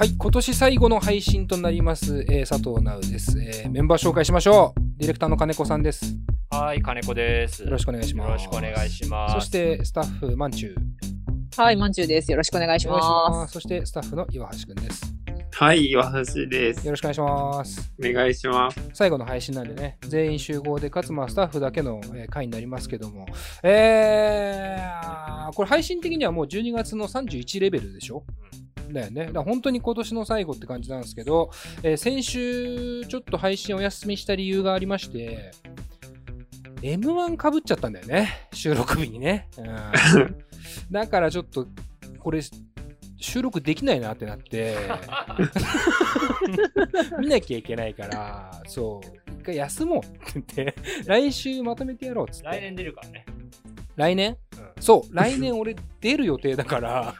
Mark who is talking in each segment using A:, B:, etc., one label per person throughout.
A: はい、今年最後の配信となります、えー佐藤直です、えーメンバー紹介しましょう。ディレクターの金子さんです。
B: はい、金子です。
A: よろしくお願いします。
B: よろしくお願いします。
A: そして、スタッフ、まんちゅう。
C: はい、まんちゅうです。よろしくお願いしま
A: す。そして、スタッフの岩橋くんです。
D: はい、岩橋です。
A: よろしくお願いします。
D: お願いします。
A: 最後の配信なんでね、全員集合で、かつまあスタッフだけのえー回になりますけども、えー、これ配信的にはもう12月の31レベルでしょ？だよね。だから本当に今年の最後って感じなんですけど、えー先週ちょっと配信お休みした理由がありまして、M1 かぶっちゃったんだよね。収録日にね。うん だからちょっと、これ、収録できないなってなって、見なきゃいけないから、そう、一回休もうって言って、来週まとめてやろうっつって。
B: 来年出るからね。
A: 来年？
B: うん
A: そう、来年俺出る予定だから、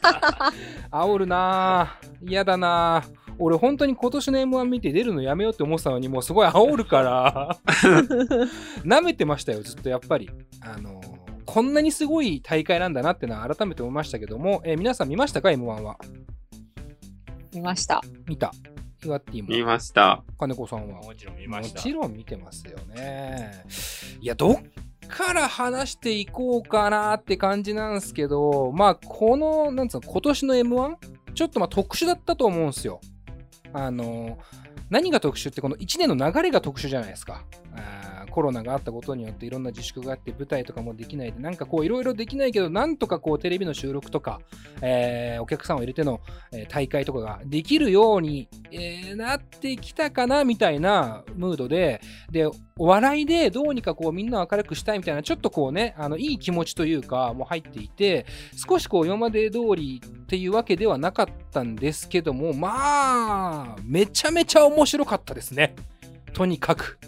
A: 煽るなぁ。嫌だなぁ。俺本当に今年の M1 見て出るのやめようって思ってたのに、もうすごい煽るから、舐めてましたよ、ずっとやっぱり。あのーこんなにすごい大会なんだなってのは改めて思いましたけども、えー皆さん見ましたか ?M1 は。
C: す。見ました。
A: 見た。岩ッティ
D: 見
A: も、
D: ました。
A: 金子さんは。
B: もちろん見ました。
A: もちろん見てますよね。いや、どっから話していこうかなって感じなんですけど、まあ、この、なんつうの、今年の M1? ちょっとまあ特殊だったと思うんですよ。あの、何が特殊って、この1年の流れが特殊じゃないですか。コロナがあったことによっていろんな自粛があって舞台とかもできないでなんかこういろいろできないけどなんとかこうテレビの収録とか、えーお客さんを入れての、えー大会とかができるように、えーなってきたかなみたいなムードででお笑いでどうにかこうみんなを明るくしたいみたいなちょっとこうねあのいい気持ちというかもう入っていて少しこう今まで通りっていうわけではなかったんですけどもまあめちゃめちゃ面白かったですねとにかく。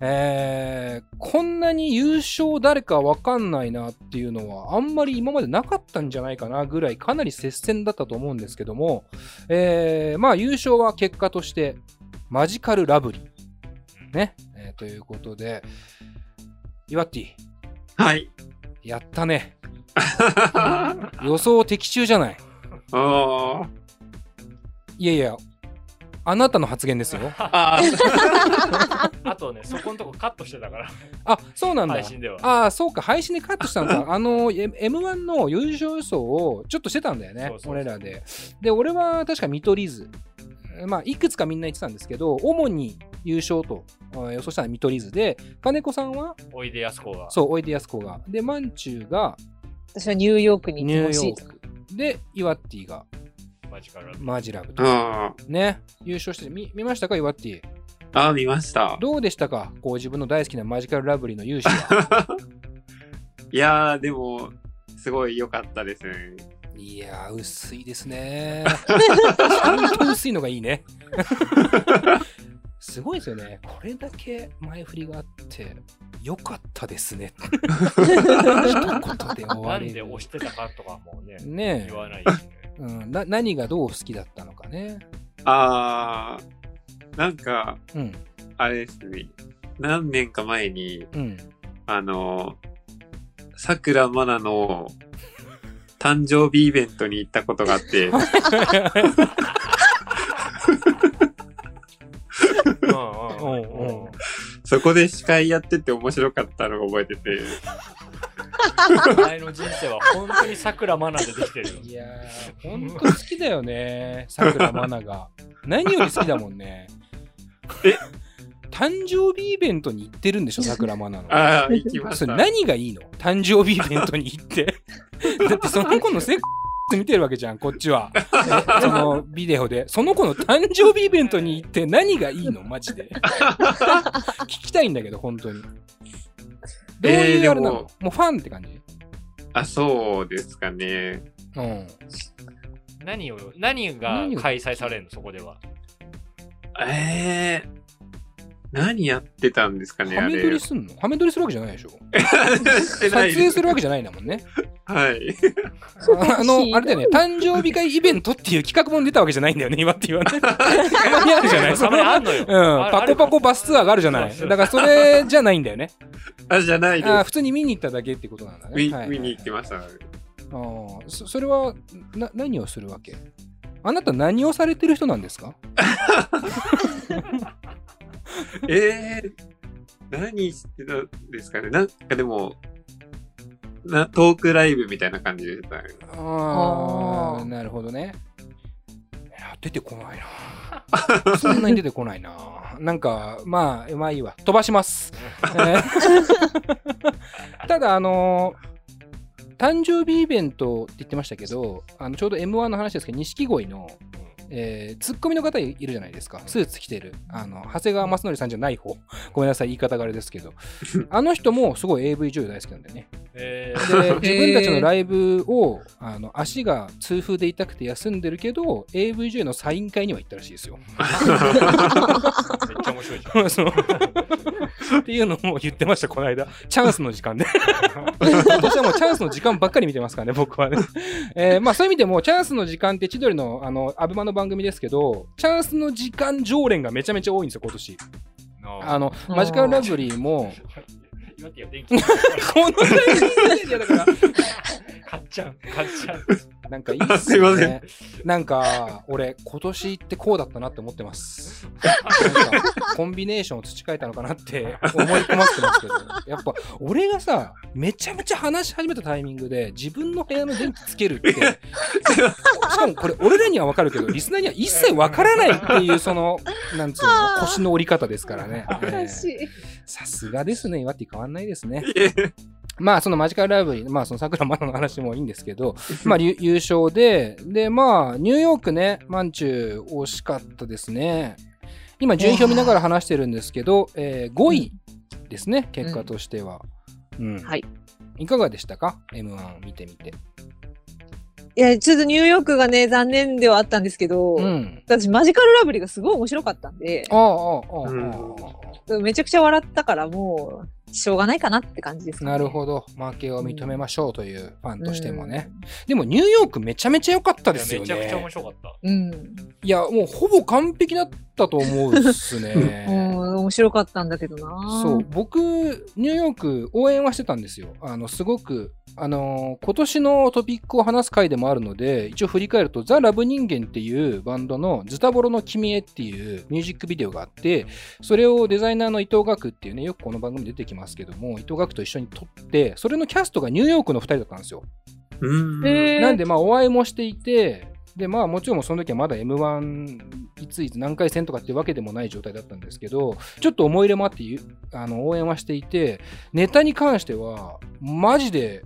A: えーこんなに優勝誰かわかんないなっていうのはあんまり今までなかったんじゃないかなぐらいかなり接戦だったと思うんですけども、えーまあ優勝は結果としてマジカルラブリー。ね。えーということで、イワッティ、
D: はい。
A: やったね。予想的中じゃない。
D: おー。
A: いやいや、あなたの発言ですよ。
D: あ
B: あとね、そこのとこカットしてたから、
A: あ、そうなんだ
B: 配。信では。
A: ああ、そうか、配信でカットしたのか。あの、M- M1 の優勝予想をちょっとしてたんだよね、俺らで。で、俺は確か見取り図。まあ、いくつかみんな言ってたんですけど、主に優勝とあ予想したのは見取り図で、金子さんは、
B: おいでやすこが。
A: そう、おいでやすこが。で、まんちゅうが？
C: 私はニューヨークに
A: ニューヨ
C: 行ってほしい。
A: ーク。で、イワッティが
B: マジカル。
A: マジラブと。
D: あ。
A: ね、優勝して見見ましたか、イワッティ。
D: ああ、見ました。
A: どうでしたか？こう自分の大好きなマジカルラブリーの勇姿は。
D: いやー、でも、すごい良かったですね。
A: いやー、薄いですね。ちゃんと薄いのがいいね。すごいですよね。これだけ前振りがあって、良かったですね。一言で終われる。
B: なんで押してたかとかもね、
A: ね
B: 言わないしね。
A: え、うんな。何がどう好きだったのかね。
D: あー、なんか、
A: うん。
D: あれですね。何年か前に、
A: うん。
D: あの、さくらまなの誕生日イベントに行ったことがあって、
B: うんうん
A: うんうん
D: そこで司会やってて面白かったのが覚えてて、
B: お前の人生は本当に桜まなでできてるよ。
A: いやー、ほんと好きだよね。さくらまなが。何より好きだもんね。
D: え？
A: 誕生日イベントに行ってるんでしょ、さくらまなの。
D: ああ、行きまし
A: それ
D: た。
A: 何がいいの？誕生日イベントに行って。だってその子のセックス見てるわけじゃん、こっちは。えそのビデオで。その子の誕生日イベントに行って何がいいの？マジで。聞きたいんだけど、本当に。どういう
D: えー
A: あれなの、
D: でも
A: もうファンって感じ？
D: あ、そうですかね。
A: うん。
B: 何を、何が開催されるの、そこでは。
D: ええ何やってたんですかね、あれ。
A: ハメ撮りすんの？ハメ撮りするわけじゃないでしょ 撮影するわけじゃないんだもんね。
D: はい。
A: あの、あれだよね、誕生日会イベントっていう企画も出たわけじゃないんだよね、今って言わね。たまにあるじゃない
B: たまにあんのよ。
A: うん、パコパコバスツアーがあるじゃない。だからそれじゃないんだよね。
D: あ、じゃないで
A: あー普通に見に行っただけってことなんだ
D: す。
A: ね。
D: 見
A: はい
D: 見に行きました。
A: あーそそれはな何をするわけ？あなた何をされてる人なんですか？
D: えー、何してたんですかね？なんかでも、な、トークライブみたいな感じでしたね。
A: ああ、なるほどね。いや、出てこないな。そんなに出てこないな。なんか、まあ、まあいいわ。飛ばします。えー ただ、あの誕生日イベントって言ってましたけど、あのちょうど M1 の話ですけど、錦鯉の、えーツッコミの方いるじゃないですか。スーツ着てる。あの、長谷川正則さんじゃない方。ごめんなさい、言い方があれですけど。あの人もすごい AV 女優大好きなんだよね。
B: え
A: で 自分たちのライブをあの足が痛風で痛くて休んでるけど AVJ のサイン会には行ったらしいですよ。
B: ー、めっちゃ面白いじゃん。
A: っていうのも言ってましたこの間チャンスの時間で今年はもうチャンスの時間ばっかり見てますからね僕はね、えーまあ、そういう意味でもチャンスの時間って千鳥のあのアベマの番組ですけどチャンスの時間常連がめちゃめちゃ多いんですよ今年あのマジカルラブリーも このタイミングでいやだから
B: 買っちゃう。買っちゃう。
A: なんかいいっす
D: すいませ
A: よね。なんか、俺、今年ってこうだったなって思ってます。なんか、コンビネーションを培えたのかなって思い込ませてますけど、やっぱ、俺がさ、めちゃめちゃ話し始めたタイミングで、自分の部屋の電気つけるって、しかもこれ、俺らにはわかるけど、リスナーには一切わからないっていう、その、なんつうの、腰の折り方ですからね。さすがですね、岩って変わんないですね。まあ、そのマジカルラブリー、まあ、その桜マナの話もいいんですけど、まあ、優優勝で、で、まあ、ニューヨークね、マンチュー惜しかったですね。今、順位表見ながら話してるんですけど、えー5位ですね、結果としては。うん。
C: はい。
A: いかがでしたか ?M1 見てみて。
C: いや、ちょっとニューヨークがね、残念ではあったんですけど、
A: うん。
C: 私マジカルラブリーがすごい面白かったんで、
A: ああ、ああ、ああ、
D: うん
A: あ
C: めちゃくちゃ笑ったからもう、しょうがないかなって感じですね、
A: なるほど。負けを認めましょうというファンとしてもね。でも、ニューヨークめちゃめちゃ良かったですよね。
B: めちゃくちゃ面白かった。
C: うん。
A: いや、もうほぼ完璧だったと思うっす
C: うん。
A: ね。
C: 面白かったんだけどな。
A: そう、僕、ニューヨーク応援はしてたんですよ。あの、すごく、あのー今年のトピックを話す回でもあるので、一応振り返ると、ザ・ラブ人間っていうバンドのズタボロの君へっていうミュージックビデオがあって、それをデザイナーの伊藤岳っていうね、よくこの番組に出てきますけども、伊藤岳と一緒に撮って、それのキャストがニューヨークの2人だったんですよ。なんで、まあ、お会いもしていて、で、まあ、もちろんその時はまだ M1 いついつ何回戦とかっていうわけでもない状態だったんですけど、ちょっと思い入れもあってゆあの応援はしていて、ネタに関しては、マジで、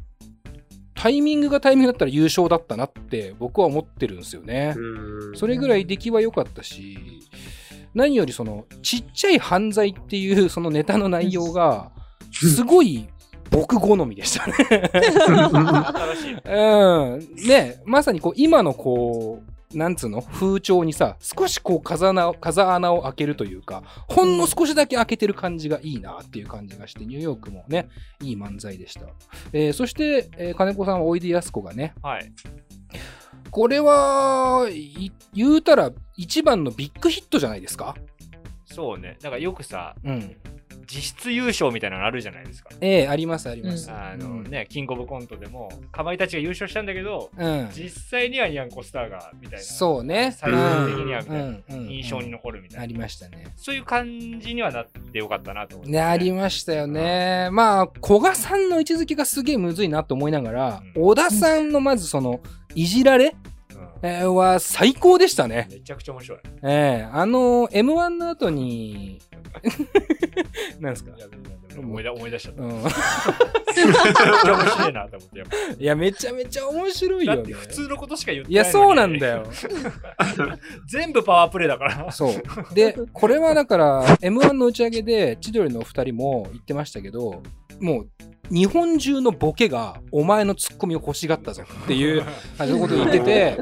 A: タイミングがタイミングだったら優勝だったなって僕は思ってるんですよね。
D: うん
A: それぐらい出来は良かったし、何よりその、ちっちゃい犯罪っていうそのネタの内容が、すごい僕好みでしたね。
B: 新しい。
A: うん。ね、まさにこう、今のこう、なんつうの？風潮にさ、少しこう風穴を、風穴を開けるというか、ほんの少しだけ開けてる感じがいいなっていう感じがして、ニューヨークもね、いい漫才でした。えーそして、えー金子さんはおいでやすこがね、
B: はい。
A: これは、い言うたら一番のビッグヒットじゃないですか？
B: そうね。だからよくさ、
A: うん。
B: 実質優勝みたいなのあるじゃないですか。
A: ええありますあります。
B: あの
A: うん
B: ね、キングオブコントでも、かまいたちが優勝したんだけど、
A: うん。
B: 実際にはニャンコスターが、みたいな。
A: そうね。
B: 最終的にはみたいな
A: うんうん
B: 印象に残るみたいな。
A: ありましたね。
B: そういう感じにはなってよかったなと思って、
A: ね、ありましたよね。まあ、古賀さんの位置づけがすげえむずいなと思いながら、
B: うん
A: 小田さんのまずその、いじられ、
B: うん
A: えーは最高でしたね。
B: めちゃくちゃ面白い。
A: ええあの、M1 の後に、なんですか？
B: いや思い出思い出しちゃった。
A: うん、
B: めっちゃ面白いなと思って。やっ
A: いや、めちゃめちゃ面白いよね。
B: って普通のことしか言って
A: いや、
B: ないのに
A: そうなんだよ。
B: 全部パワープレイだから。
A: そう。で、これはだから、M1 の打ち上げで、千鳥のお二人も言ってましたけど、もう、日本中のボケが、お前のツッコミを欲しがったぞっていう、あそういうこと言ってて、で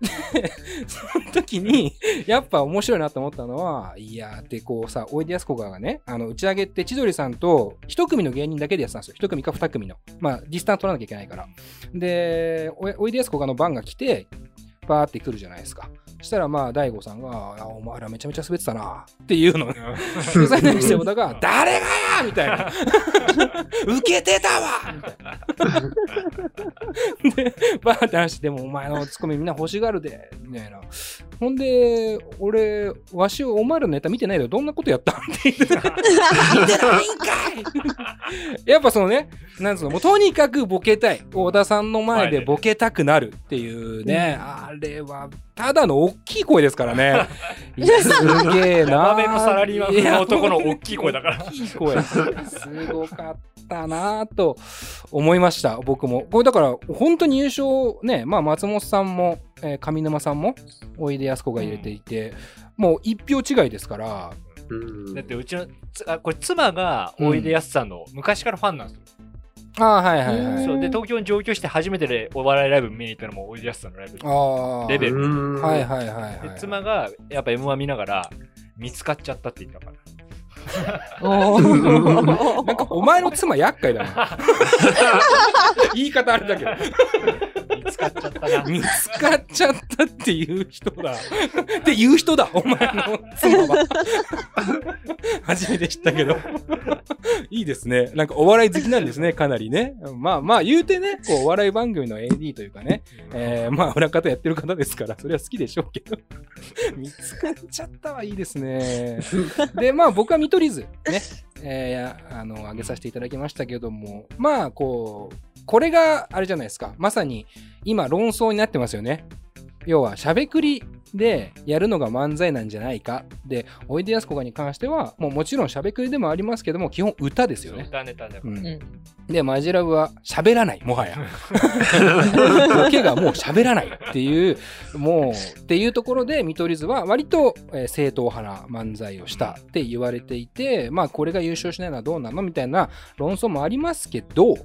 A: その時に、やっぱ面白いなと思ったのは、いやーってこうさ、おいでやすこががね、あの、打ち上げって千鳥さんと一組の芸人だけでやってたんですよ。一組か二組の。まあ、ディスタンス取らなきゃいけないから。で、おいでやすこがの番が来て、バーって来るじゃないですか。そしたらまあ、大悟さんが、あお前らめちゃめちゃ滑ってたなっていうのね。で、それに対して小田が、誰がやみたいな。受けてたわみたいな。で、バーって話して、でもお前のツッコミみんな欲しがるで、みたいな。ほんで、俺、わし、お前らのネタ見てないけど、どんなことやったんって言ってた。見てないんかいやっぱそのね、なんつうの、もうとにかくボケたい。小田さんの前でボケたくなるっていうね、あれは、ただの大きい声ですからね。いやすげえな。
B: ヤバめのサラリーマン風の男の大きい声だから
A: 大きい声。すごかったなと思いました、僕も。これだから、本当に優勝ね、まあ松本さんも、えー上沼さんも、おいでやすこが入れていて、もう一票違いですから、
D: うん。
B: だってうちのつあこれ妻がおいでやすさんの昔からファンなんですよ、
A: ああ、はいはいはい。
B: そうで東京に上京して初めてでお笑いライブ見に行ったのもおいでやすさんのライブで
A: ああ。
B: レベル。
D: うん。
A: はいはいはいはい。
B: で妻がやっぱ M1 見ながら見つかっちゃったって言ったから
A: なんかお前の妻厄介だな。言い方あれだけど。
B: 見つかっちゃったな
A: 見つかっちゃったっていう人だ。っていう人だ、お前の妻は。初めて知ったけど。いいですね。なんかお笑い好きなんですね、かなりね。まあまあ言うてね、こうお笑い番組の AD というかね、えー、まあ裏方やってる方ですから、それは好きでしょうけど。見つかっちゃったはいいですね。で、まあ僕は見取り図、ね、えーやあの、上げさせていただきましたけども、まあこう、これがあれじゃないですか。まさに今論争になってますよね。要は、しゃべくりでやるのが漫才なんじゃないか。で、おいでやすこがに関しては、もうもちろんしゃべくりでもありますけども、基本歌ですよね。
B: 歌ネタだから、
A: うん
C: うん
A: で、マジラブは喋らない、もはや。ボケがもう喋らないっていう、もう、っていうところで、見取り図は割と、えー正統派な漫才をしたって言われていて、まあ、これが優勝しないのはどうなのみたいな論争もありますけど、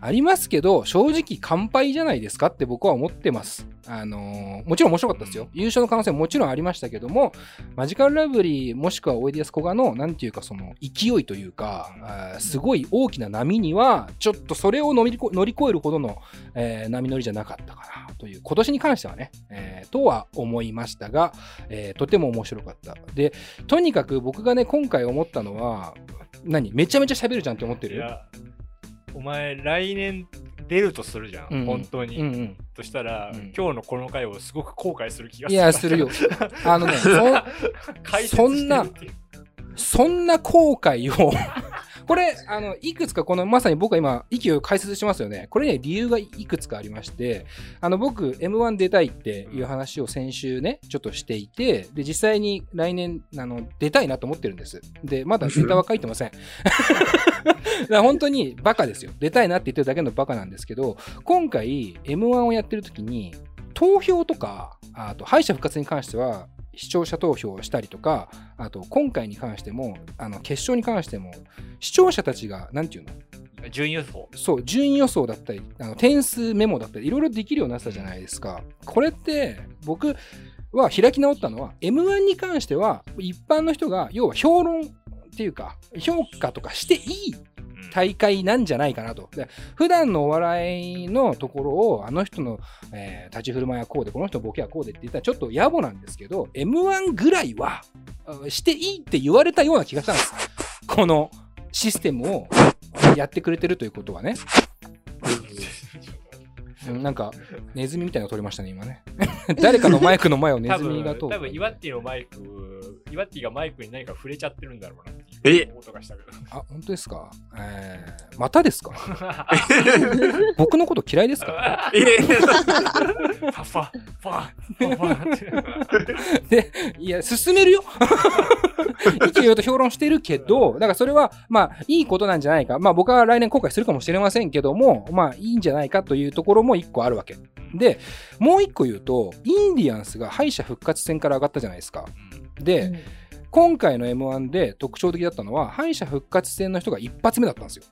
A: ありますけど、正直乾杯じゃないですかって僕は思ってます。あのーもちろん面白かったですよ。優勝の可能性ももちろんありましたけども、マジカルラブリーもしくはおいでやすこがの、なんていうかその勢いというか、すごい大きな波には、ちょっとそれを乗り越乗り越えるほどの、えー波乗りじゃなかったかなという、今年に関してはね、えーとは思いましたが、えーとても面白かった。で、とにかく僕がね、今回思ったのは、何？めちゃめちゃ喋るじゃんって思ってる？
B: お前来年出るとするじゃん、
A: うん。うん
B: 本当に、
A: うんうん。
B: としたら、
A: うん。
B: 今日のこの回をすごく後悔する気がする。
A: いや、するよ。あのね、そんなそんな後悔をこれ、あの、いくつかこの、まさに僕は今、息を解説しますよね。これね、理由がいくつかありまして、あの、僕、M1 出たいっていう話を先週ね、ちょっとしていて、で、実際に来年、あの、出たいなと思ってるんです。で、まだネタは書いてません。本当にバカですよ。出たいなって言ってるだけのバカなんですけど、今回、M1 をやってる時に、投票とか、あと敗者復活に関しては、視聴者投票をしたりとか、あと今回に関しても、あの決勝に関しても、視聴者たちが、なんていうの？
B: 順位予想
A: そう、順位予想だったり、あの点数メモだったり、いろいろできるようになってたじゃないですか。これって、僕は開き直ったのは、M1 に関しては、一般の人が、要は評論っていうか、評価とかしていい大会なんじゃないかなと。で普段のお笑いのところを、あの人の、えー立ち振る舞いはこうで、この人のボケはこうでって言ったらちょっと野暮なんですけど、M1 ぐらいはあしていいって言われたような気がしたんです。このシステムをやってくれてるということはね。うんなんか、ネズミみたいなの撮りましたね、今ね。誰かのマイクの前をネ
B: 多
A: ズミが通
B: 分、
A: る。
B: 多分、イワッティのマイク、イワッティがマイクに何か触れちゃってるんだろうなっていう音がしたけど。
A: あ、本当ですか？えー、またですか？僕のこと嫌いですか？
D: え？え
B: ファファ、ファ、ファファって。
A: で、いや、進めるよ 意見言うと評論してるけど、だからそれは、まあ、いいことなんじゃないか。まあ、僕は来年後悔するかもしれませんけども、まあ、いいんじゃないかというところも一個あるわけ。で、もう一個言うと、インディアンスが敗者復活戦から上がったじゃないですか。で、今回の M1 で特徴的だったのは、敗者復活戦の人が一発目だったんですよ。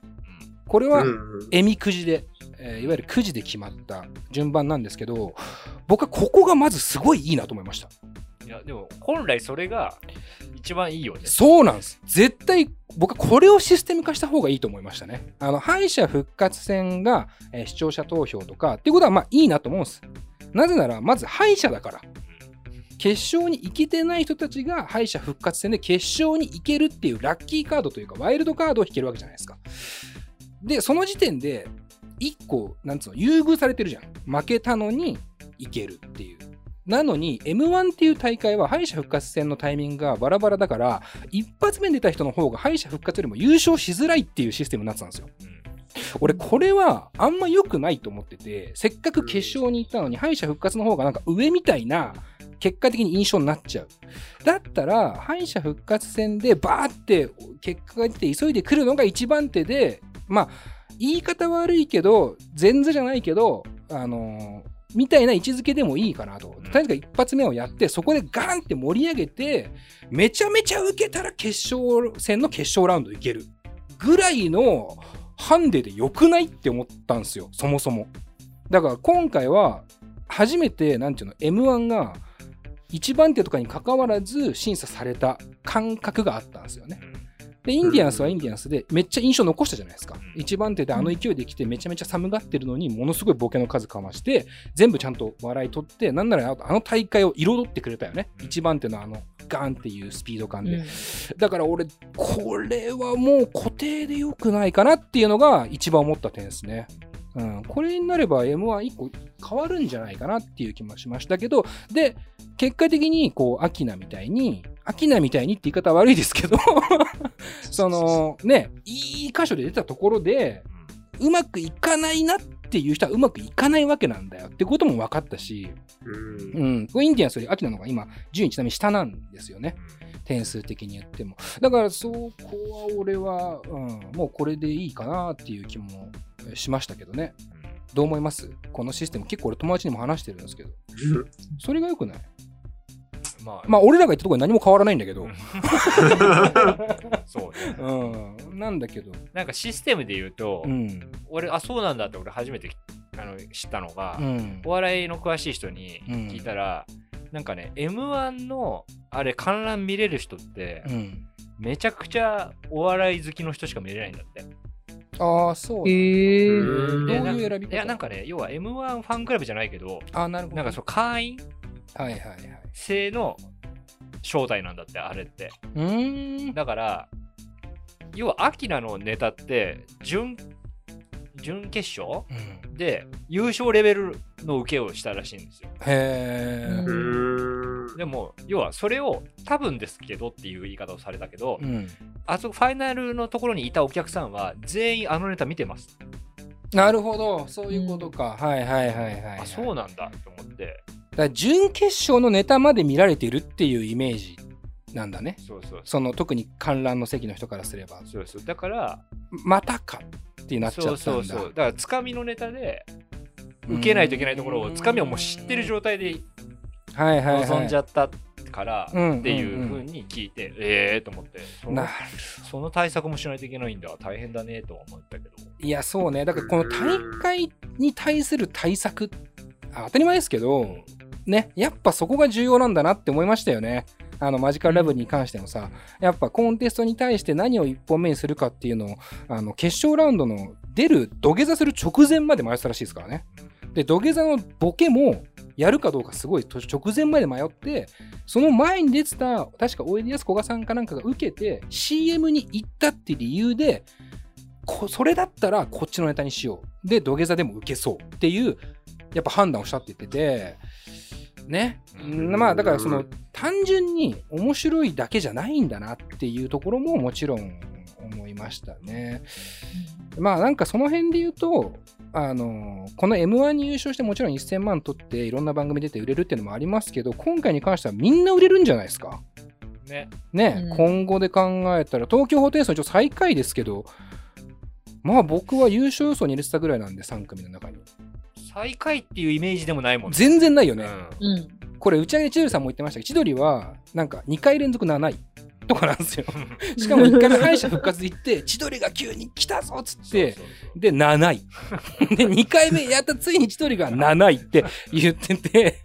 A: これは、えみくじで、えーいわゆるくじで決まった順番なんですけど、僕はここがまずすごいいいなと思いました。
B: いや、でも、本来それが一番いいよね。
A: そうなんです。絶対、僕はこれをシステム化した方がいいと思いましたね。あの、敗者復活戦が、えー視聴者投票とか、っていうことはまあいいなと思うんです。なぜなら、まず敗者だから。決勝に行けてない人たちが敗者復活戦で決勝に行けるっていうラッキーカードというか、ワイルドカードを引けるわけじゃないですか。で、その時点で、1個、なんつうの、優遇されてるじゃん。負けたのに行けるっていう。なのに、M1 っていう大会は敗者復活戦のタイミングがバラバラだから、一発目に出た人の方が敗者復活よりも優勝しづらいっていうシステムになってたんですよ。俺、これはあんま良くないと思ってて、せっかく決勝に行ったのに敗者復活の方がなんか上みたいな結果的に印象になっちゃう。だったら、敗者復活戦でバーって結果が出て急いで来るのが一番手で、まあ、言い方悪いけど、前座じゃないけど、あのーみたいな位置づけでもいいかなと。とにかく一発目をやって、そこでガンって盛り上げて、めちゃめちゃ受けたら決勝戦の決勝ラウンドいける。ぐらいのハンデで良くないって思ったんですよ、そもそも。だから今回は、初めて、なんていうの、M1 が一番手とかに関わらず審査された感覚があったんですよね。で、インディアンスはインディアンスでめっちゃ印象残したじゃないですか。一番手であの勢いで来てめちゃめちゃ寒がってるのにものすごいボケの数かまして、全部ちゃんと笑い取って、なんならあの大会を彩ってくれたよね。一番手のあのガンっていうスピード感で。だから俺、これはもう固定で良くないかなっていうのが一番思った点ですね。うん、これになれば M11 個変わるんじゃないかなっていう気もしましたけど、で、結果的に、こう、アキナみたいに、アキナみたいにって言い方は悪いですけど、その、ね、いい箇所で出たところで、うまくいかないなっていう人はうまくいかないわけなんだよってことも分かったし、
D: うん
A: インディアンスよりアキナの方が今、順位ちなみに下なんですよね。点数的に言っても。だからそこは俺は、うん、もうこれでいいかなっていう気もしましたけどね。どう思います？このシステム結構俺友達にも話してるんですけど。それが良くない？
B: まあ、
A: まあ俺らが言ったところに何も変わらないんだけど。
B: そうね。
A: うん。なんだけど。
B: なんかシステムで言うと、
A: うん。
B: 俺、あ、そうなんだって俺初めてあの知ったのが、
A: うん。
B: お笑いの詳しい人に聞いたら、なんかね、M1 のあれ観覧見れる人って、
A: うん。
B: めちゃくちゃお笑い好きの人しか見れないんだって。
A: ああ、そう。
C: へえ。
D: うん
A: どう
B: で
A: いう選び方？
B: いや、なんかね、要は M1 ファンクラブじゃないけど、
A: ああ、なるほど。
B: なんかそう会員
A: はいはいはい。
B: 制の正体なんだって、あれって。
A: うーん。
B: だから、要は、アキナのネタって、準、準決勝
A: うん
B: で優勝レベルの受けをしたらしいんですよ。
A: へえ。
D: うん。
B: でも、要はそれを多分ですけどっていう言い方をされたけど、
A: うん。
B: あそこファイナルのところにいたお客さんは全員あのネタ見てます。
A: なるほど。そういうことか。はいはいはいはい、はい。
B: あ、そうなんだと思って。
A: だから準決勝のネタまで見られてるっていうイメージなんだね。
B: そうそう
A: その特に観覧の席の人からすれば。
B: そうそう。だから、
A: またかってなっちゃったんだ。
B: そうそうそう。だから、つかみのネタで、受けないといけないところを、つかみをもう知ってる状態で
A: はいはいはい。
B: 望んじゃったから
A: うん
B: っていう
A: うん
B: ふうに聞いて、ええーと思って、その
A: なる
B: その対策もしないといけないんだ、大変だねとは思ったけど。
A: いや、そうね。だからこの大会に対する対策、あ当たり前ですけど、ね、やっぱそこが重要なんだなって思いましたよね。あの、マジカルラブに関してもさ、やっぱコンテストに対して何を一本目にするかっていうのを、あの、決勝ラウンドの出る、土下座する直前まで迷ってたらしいですからね。で、土下座のボケも、やるかどうかすごいと直前まで迷って、その前に出てた、確かおいでやすこがさんかなんかが受けて、CM に行ったって理由で、こそれだったらこっちのネタにしよう。で、土下座でも受けそうっていう、やっぱ判断をしたって言ってて、ね。
B: うん
A: まあ、だからその、単純に面白いだけじゃないんだなっていうところももちろん思いましたね。まあなんかその辺で言うと、あのこの M1 に優勝してもちろん1000万取っていろんな番組出て売れるっていうのもありますけど、今回に関してはみんな売れるんじゃないですか。
B: ね。
A: ね、
C: うん
A: 今後で考えたら、東京ホテイソン一応最下位ですけど、まあ僕は優勝予想に入れてたぐらいなんで、3組の中に。
B: 最下位っていうイメージでもないもんね。
A: 全然ないよね。
B: うん
C: うん。
A: これ、打ち上げで千鳥さんも言ってましたけど、千鳥は、なんか2回連続7位 とかなんですよ。しかも1回目敗者復活で行って、千鳥が急に来たぞっつって、で、7位。で、2回目やったついに千鳥が 7位って言ってて、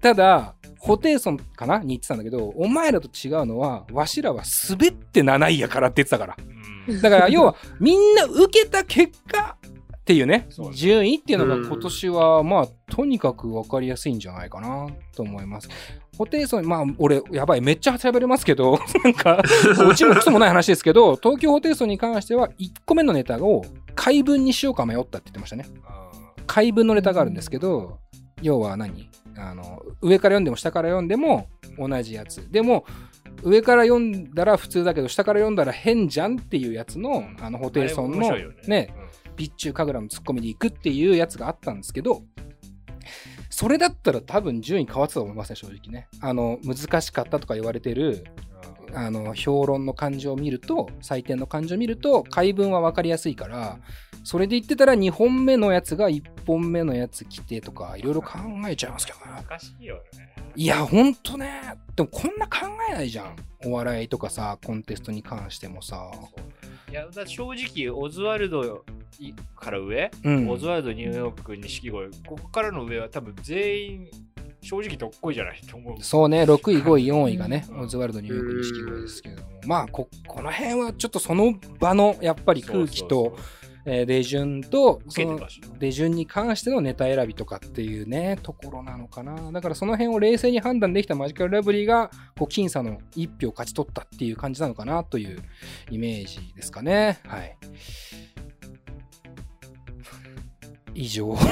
A: ただ、ホテイソンかな？に言ってたんだけど、お前らと違うのは、わしらは滑って7位やからって言ってたから。
B: うん
A: だから、要は、みんな受けた結果、っていうね。
B: そうね。
A: 順位っていうの
D: うん。
A: が今年はまあとにかく分かりやすいんじゃないかなと思います。ホテイソン、まあ俺やばいめっちゃ喋れますけど なんかうちもクソもない話ですけど東京ホテイソンに関しては1個目のネタを回文にしようか迷ったって言ってましたね。回文のネタがあるんですけど、要は何？あの上から読んでも下から読んでも同じやつ。でも上から読んだら普通だけど下から読んだら変じゃんっていうやつのあのホテイソンの
B: ね。
A: ね備中神楽のツッコミで行くっていうやつがあったんですけどそれだったら多分順位変わってたと思いますね正直ね。あの難しかったとか言われてるあの評論の感じを見ると採点の感じを見ると回文は分かりやすいからそれで言ってたら2本目のやつが1本目のやつ来てとかいろいろ考えちゃいますけどね。
B: 難しいよね。
A: いやほんとね。でもこんな考えないじゃん。お笑いとかさコンテストに関してもさ
B: いや、だ正直、オズワルドから上、
A: うん。
B: オズワルド、ニューヨーク、錦鯉、ここからの上は多分全員、正直どっこいじゃないと思う。
A: そうね、6位、5位、4位がね、
B: うん。
A: オズワルド、ニューヨーク、錦鯉ですけれども、まあこ、この辺はちょっとその場のやっぱり空気と、えー出順と、その
B: 受けてたしな
A: 出順に関してのネタ選びとかっていうね、ところなのかな。だからその辺を冷静に判断できたマジカルラブリーが、こう、僅差の1票勝ち取ったっていう感じなのかなというイメージですかね。はい。以上。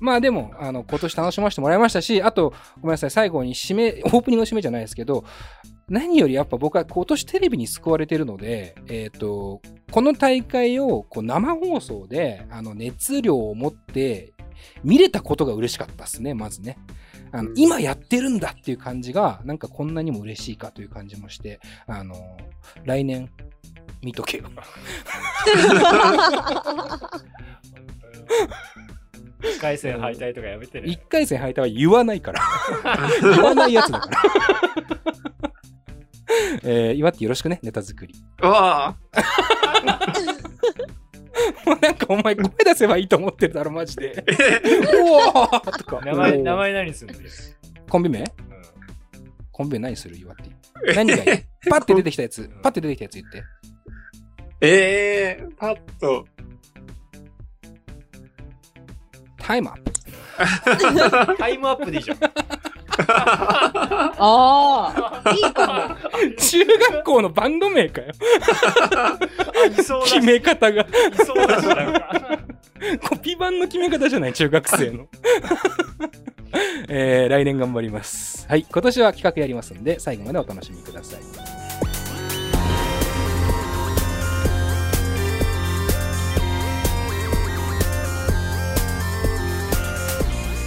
A: まあでも、あの、今年楽しませてもらいましたし、あと、ごめんなさい、最後に締め、オープニングの締めじゃないですけど、何よりやっぱ僕は今年テレビに救われてるので、えっ、と、この大会をこう生放送で、あの、熱量を持って見れたことが嬉しかったですね、まずね。あの
D: うん
A: 今やってるんだっていう感じが、なんかこんなにも嬉しいかという感じもして、あの、来年、見とけよ。
B: 1回戦敗退とかやめてね。
A: 1回戦敗退は言わないから。言わないやつだから。えー、祝ってよろしくね、ネタ作り。
D: うわ
A: もうなんかお前声出せばいいと思ってるだろ、マジで。うわーとか。
B: 名前、名前何すんの？よ。
A: コンビ名？
B: うん
A: コンビ名何する祝って。何がいい？パッて出てきたやつ。パッて出てきたやつ言って。
D: ええー、パッと。
A: タイムアップ。
B: タイムアップでいいじゃん。
C: ああ、いいか
A: 中学校のバンド名かよ。決め方が。
B: いそうだし、なんか。
A: コピー版の決め方じゃない、中学生の。えー、来年頑張ります。はい、今年は企画やりますんで、最後までお楽しみください。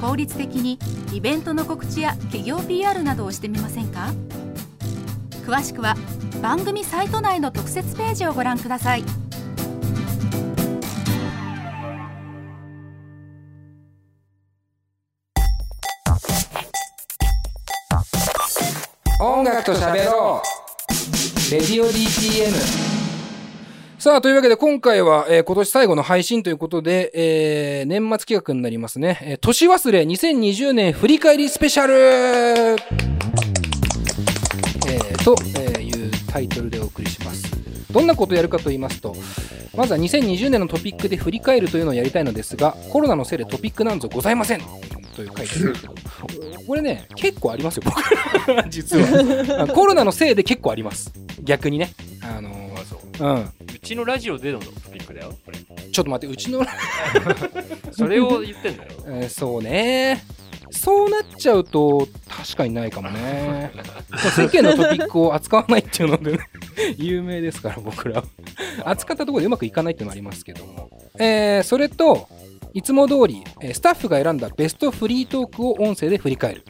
E: 効率的にイベントの告知や企業 PR などをしてみませんか？詳しくは番組サイト内の特設ページをご覧ください。
A: 音楽と喋ろう。レディオ DTM さあ、というわけで今回は、えー今年最後の配信ということで、えー年末企画になりますね。えー年忘れ2020年振り返りスペシャルえーと、えーいうタイトルでお送りします。どんなことをやるかと言いますと、まずは2020年のトピックで振り返るというのをやりたいのですが、コロナのせいでトピックなんぞございませんという書いてあるんです、これね、結構ありますよ、僕。実は。コロナのせいで結構あります。逆にね。あの
B: う
A: うん。
B: うちのラジオでのトピックだよ、これ。
A: ちょっと待って、うちの、
B: それを言ってんだよ。
A: えーそうね。そうなっちゃうと、確かにないかもね。世間のトピックを扱わないっていうのでね、有名ですから、僕らは。扱ったところでうまくいかないっていうのもありますけども。えーそれと、いつも通り、えースタッフが選んだベストフリートークを音声で振り返る。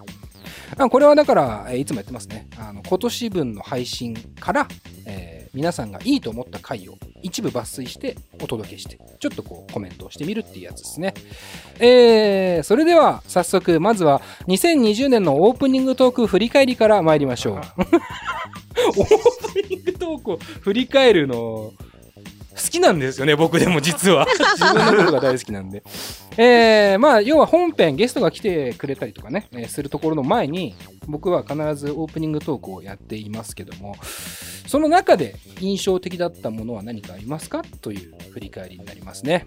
A: あこれはだから、えーいつもやってますね。あの今年分の配信から、えー皆さんがいいと思った回を一部抜粋してお届けして、ちょっとこうコメントをしてみるっていうやつですね。えー、それでは早速、まずは2020年のオープニングトーク振り返りから参りましょう。オープニングトークを振り返るの、好きなんですよね、僕でも実は。自分のことが大好きなんで。えー、まあ、要は本編、ゲストが来てくれたりとかね、えーするところの前に、僕は必ずオープニングトークをやっていますけども、その中で印象的だったものは何かありますか？という振り返りになりますね。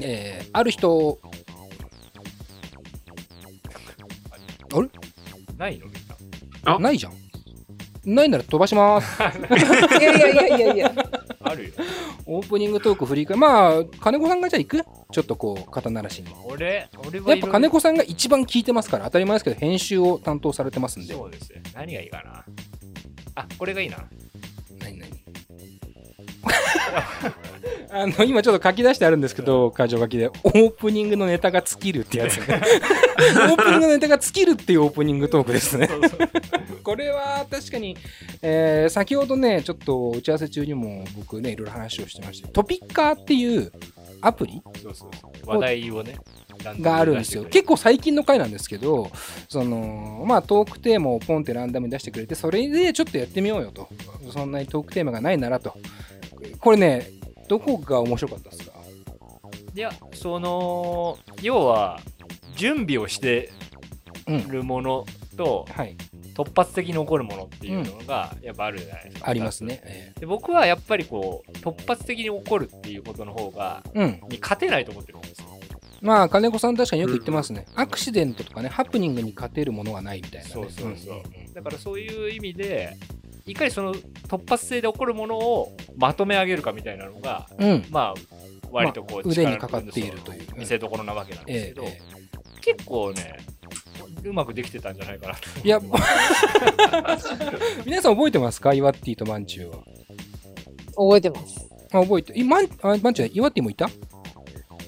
A: えー、ある人、
B: ないの？みんな。
D: あ
A: ないじゃん。ないなら飛ばします。
C: いやいやいやいやいや。
B: あるよ。
A: オープニングトーク振り返り、まあ、金子さんがじゃあ行く？ちょっとこう、肩慣らしに。
B: 俺、俺は
A: やっぱ金
B: 子
A: 子さんが一番聞いてますから、当たり前ですけど、編集を担当されてますんで。
B: そうですよ。何がいいかな。あ、これがいいな。
A: 何何？あの、今ちょっと書き出してあるんですけど、箇条書きで、オープニングのネタが尽きるってやつ。オープニングのネタが尽きるっていうオープニングトークですね。これは確かに、えー先ほどね、ちょっと打ち合わせ中にも僕ね、いろいろ話をしてました。トピッカーっていうアプリ。
B: 話題をね。
A: があるんですよ。結構最近の回なんですけど、その、まあトークテーマをポンってランダムに出してくれて、それでちょっとやってみようよと。そんなにトークテーマがないならと。これね、どこが面白かったですか？
B: いや、その、要は、準備をして
A: うん。
B: るものと、
A: はい。
B: 突発的に起こるものっていうのが、やっぱあるじゃないですか。
A: ありますね。え
B: で僕はやっぱりこう、突発的に起こるっていうことの方が、
A: えうん。
B: に勝てないと思ってるんですよ。
A: まあ、金子さん確かによく言ってますね。アクシデントとかね、ハプニングに勝てるものはないみたいな、ね。
B: そうそうそうん
A: ん
B: だからそういう意味で、いかにその突発性で起こるものをまとめ上げるかみたいなのが、
A: うん。うん。
B: まあ、割とこう、
A: まあ腕にかかっているという
B: 見せ所なわけなんですけど、
A: えええ
B: 結構ね、うまくできてたんじゃないかなと
A: いや、
B: う
A: 皆さん覚えてますか？イワッティとマンチューは。
C: 覚えてます。
A: あ覚えて、いマンあマンチュー、イワッティもいた？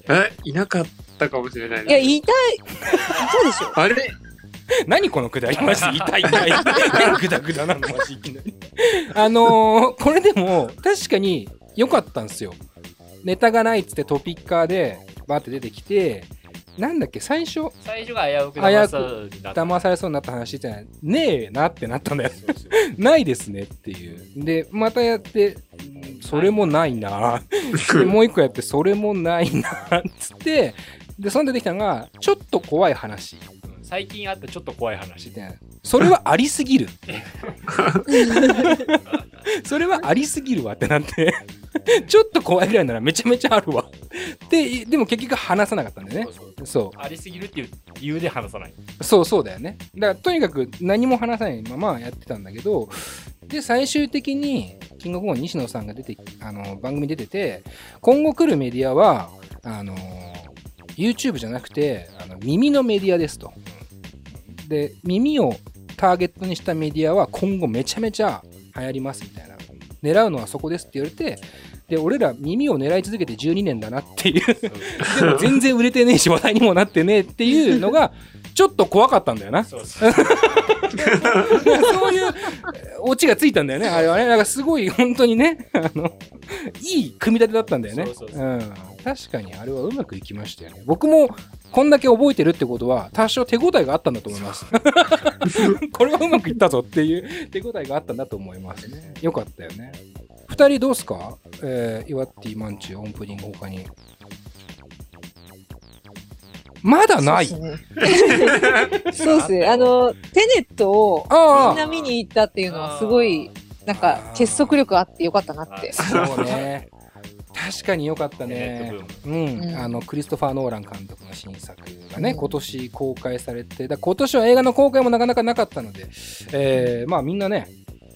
D: え、いなかったかもしれない
C: いや、いたい。いたでしょ。
D: あれ？
A: 何このくだりマジで痛い痛い。何グダグダなのマジいきなり。あのー、これでも確かに良かったんですよ。ネタがないっつってトピッカーでバーって出てきて、なんだっけ、最初
B: 最初が危うく騙された
A: 騙されそうになった話ってのはねえなってなったんだよ。ないですねっていう。で、またやって、うんそれもないな。でもう一個やって、それもないな。つって、で、そんでできたのが、ちょっと怖い話。
B: 最近あったちょっと怖い話
A: それはありすぎる。それはありすぎるわってなって、ちょっと怖いぐらいならめちゃめちゃあるわ。で、でも結局話さなかったんだよね
B: そう。ありすぎるっていう理由で話さない。
A: う。そうそうだよね。だからとにかく何も話さないままやってたんだけど、で、最終的に、キングコング西野さんが出て、あの、番組出てて、今後来るメディアは、あの、YouTube じゃなくて、あの耳のメディアですと。で、耳をターゲットにしたメディアは今後めちゃめちゃ流行りますみたいな。狙うのはそこですって言われて、で、俺ら耳を狙い続けて12年だなっていう。でも全然売れてねえし話題にもなってねえっていうのが、ちょっと怖かったんだよな。
B: そう
A: いうオチがついたんだよね、あれはね。だからすごい本当にね、あの、いい組み立てだったんだよね。
B: そうそうそうん
A: 確かにあれはうまくいきましたよね。僕もこんだけ覚えてるってことは、多少手応えがあったんだと思います。これはうまくいったぞっていう手応えがあったんだと思いますね。よかったよね。二人どうすか？えー、イワッティ、マンチュ、オープニング他に。まだない。
C: そうっすね。そうですね。あの、テネットを
A: ああ
C: みんな見に行ったっていうのはすごい、なんか結束力あってよかったなって。
A: そうね。確かに良かった
B: ネ
A: ね。うん、
C: うん。
A: あのクリストファー・ノーラン監督の新作がね、
C: うん。
A: 今年公開されてだ今年は映画の公開もなかなかなかったので、えーまあみんなね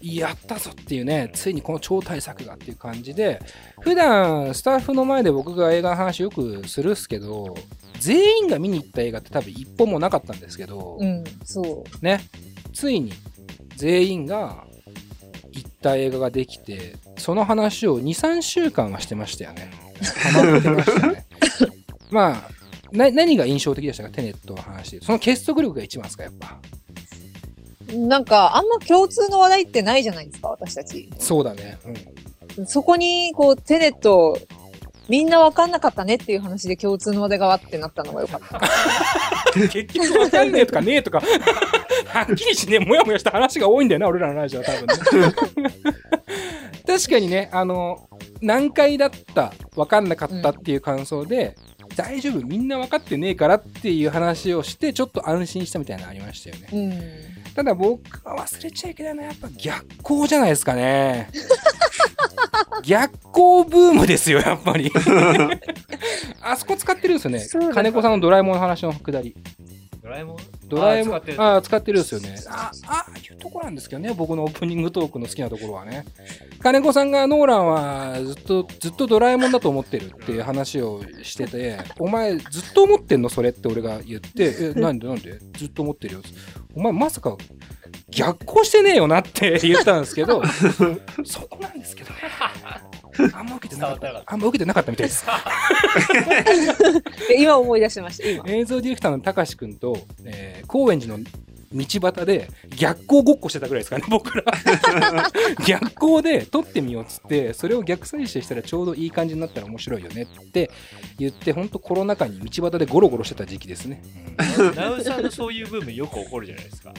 A: やったぞっていうねついにこの超大作がっていう感じで普段スタッフの前で僕が映画の話よくするっすけど全員が見に行った映画って多分一本もなかったんですけど、
C: うん、そう。
A: ね。ついに全員が行った映画ができてその話を23週間はしてましたよねハマってましたねまあな何が印象的でしたか？テネットの話でその結束力が一番ですかやっぱ
C: なんか、あんま共通の話題ってないじゃないですか、私たち。
A: そうだね。うん。
C: そこに、こう、テネット、みんなわかんなかったねっていう話で共通の話題がわってなったのがよかった。
A: 結局わかんねえとかねえとか、はっきりしねえ、もやもやした話が多いんだよな、俺らのラジオは多分ね。確かにね、あの、難解だった、わかんなかったっていう感想で、大丈夫、みんな分かってねえからっていう話をして、ちょっと安心したみたいなのありましたよね。
C: うん。
A: ただ僕は忘れちゃいけないのはやっぱ逆光じゃないですかね。逆光ブームですよ、やっぱり。あそこ使ってるんですよね。金子さんのドラえもんの話のくだり。
B: ドラえもん？
A: ドラえもん、
B: あー使ってる
A: ああ、使ってるんですよね。あああいうとこなんですけどね、僕のオープニングトークの好きなところはね。金子さんがノーランはずっと、ずっとドラえもんだと思ってるっていう話をしてて、お前ずっと思ってんの？それって俺が言って、え、なんでなんで？ずっと思ってるよ。お前まさか逆行してねえよなって言ったんですけど、そこなんですけどね。あんま受けてなかった。あんま受けてなかったみたいです。
C: で今思い出しました、今。
A: 映像ディレクターのたかしくんと、えー高円寺の道端で逆光ごっこしてたぐらいですかね、僕ら。逆光で撮ってみようっつって、それを逆再生したらちょうどいい感じになったら面白いよねって言って、ほんとコロナ禍に道端でゴロゴロしてた時期ですね。
B: ナウさんのそういうブームよく起こるじゃないですか。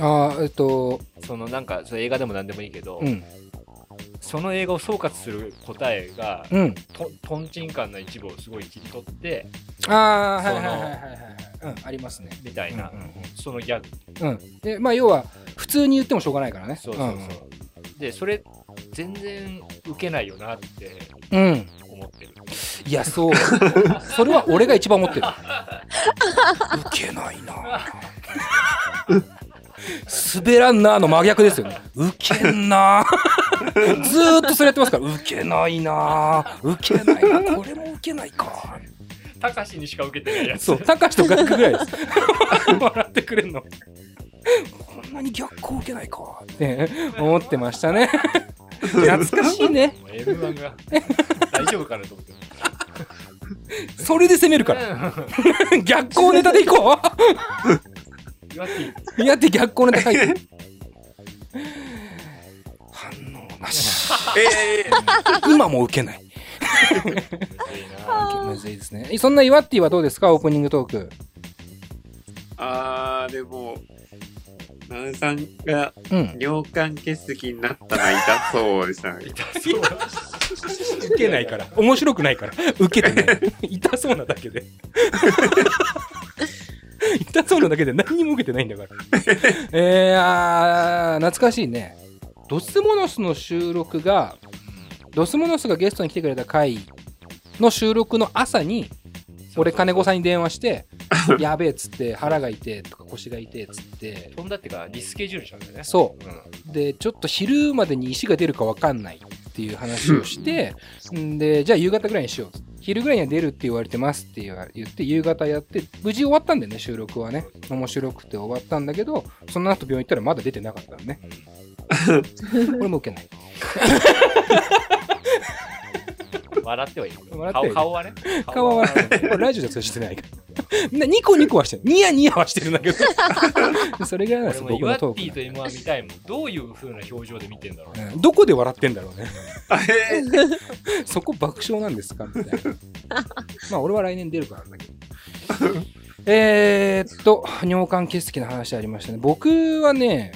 A: ああ、えっと、
B: そのなんか、それ映画でも何でもいいけど、
A: うん、
B: その映画を総括する答えが、
A: うん。
B: ととんちんかんな一部をすごい切り取って、
A: ああ、はい
B: その
A: はいはいはいはい。うん、ありますね。
B: みたいな、
A: うんうん
B: そのギャグ。
A: うん。うん。で、まあ、要は、普通に言ってもしょうがないからね。
B: そうそうそう。で、それ、全然受けないよなって
A: うん。うん。
B: 思ってる。
A: いや、そう。それは俺が一番思ってる。受けないなぁ滑らんなーの真逆ですよね。受けんなーずーっとそれやってますから、受けないなー受けないなこれも受けないか。
B: たかしにしか受けてないやつ。
A: そう、高しと学ぐらいです。笑ってくれんの。こんなに逆光受けないかって思ってましたね。懐かしいね。
B: M1 が大丈夫かなと思って。
A: それで攻めるから。逆光ネタでいこう
B: 岩手
A: やって逆光ネタ書い。反応なし。
D: ええ
A: 今も受けない。むずいですね。そんなイワッティはどうですか？オープニングトーク。
D: あー、でも、ナウさんが
A: うん。
D: 尿管結石になったのは痛そうでしたね。
A: 受けないから。面白くないから。受けてない。痛そうなだけで。痛そうなだけで何にも受けてないんだから。えー、あー懐かしいね。ドスモノスの収録が、ドスモノスがゲストに来てくれた回の収録の朝に、俺金子さんに電話して、やべえっつって、腹が痛えとか腰が痛えっつって、
B: 飛んだってか、リスケジュールしたんだよね。。
A: そうで、ちょっと昼までに石が出るか分かんないっていう話をして、んで、じゃあ夕方ぐらいにしよう。昼ぐらいには出るって言われてますって言って、夕方やって、無事終わったんだよね、収録はね。面白くて終わったんだけど、その後病院行ったらまだ出てなかったのね。これも受けない。
B: 笑ってはいる。顔顔はね。
A: 顔は笑っラジオではしてないから。ニコニコはしてる。ニヤニヤはしてるんだけど。それぐらいなんです僕のト
B: ッティと
A: ーク
B: M1 見たいもん。どういう風な表情で見てんだろうね。
A: うんどこで笑ってんだろうね。そこ爆笑なんですかみたいな。まあ俺は来年出るからだけど。えーっと、尿管結石の話ありましたね。僕はね、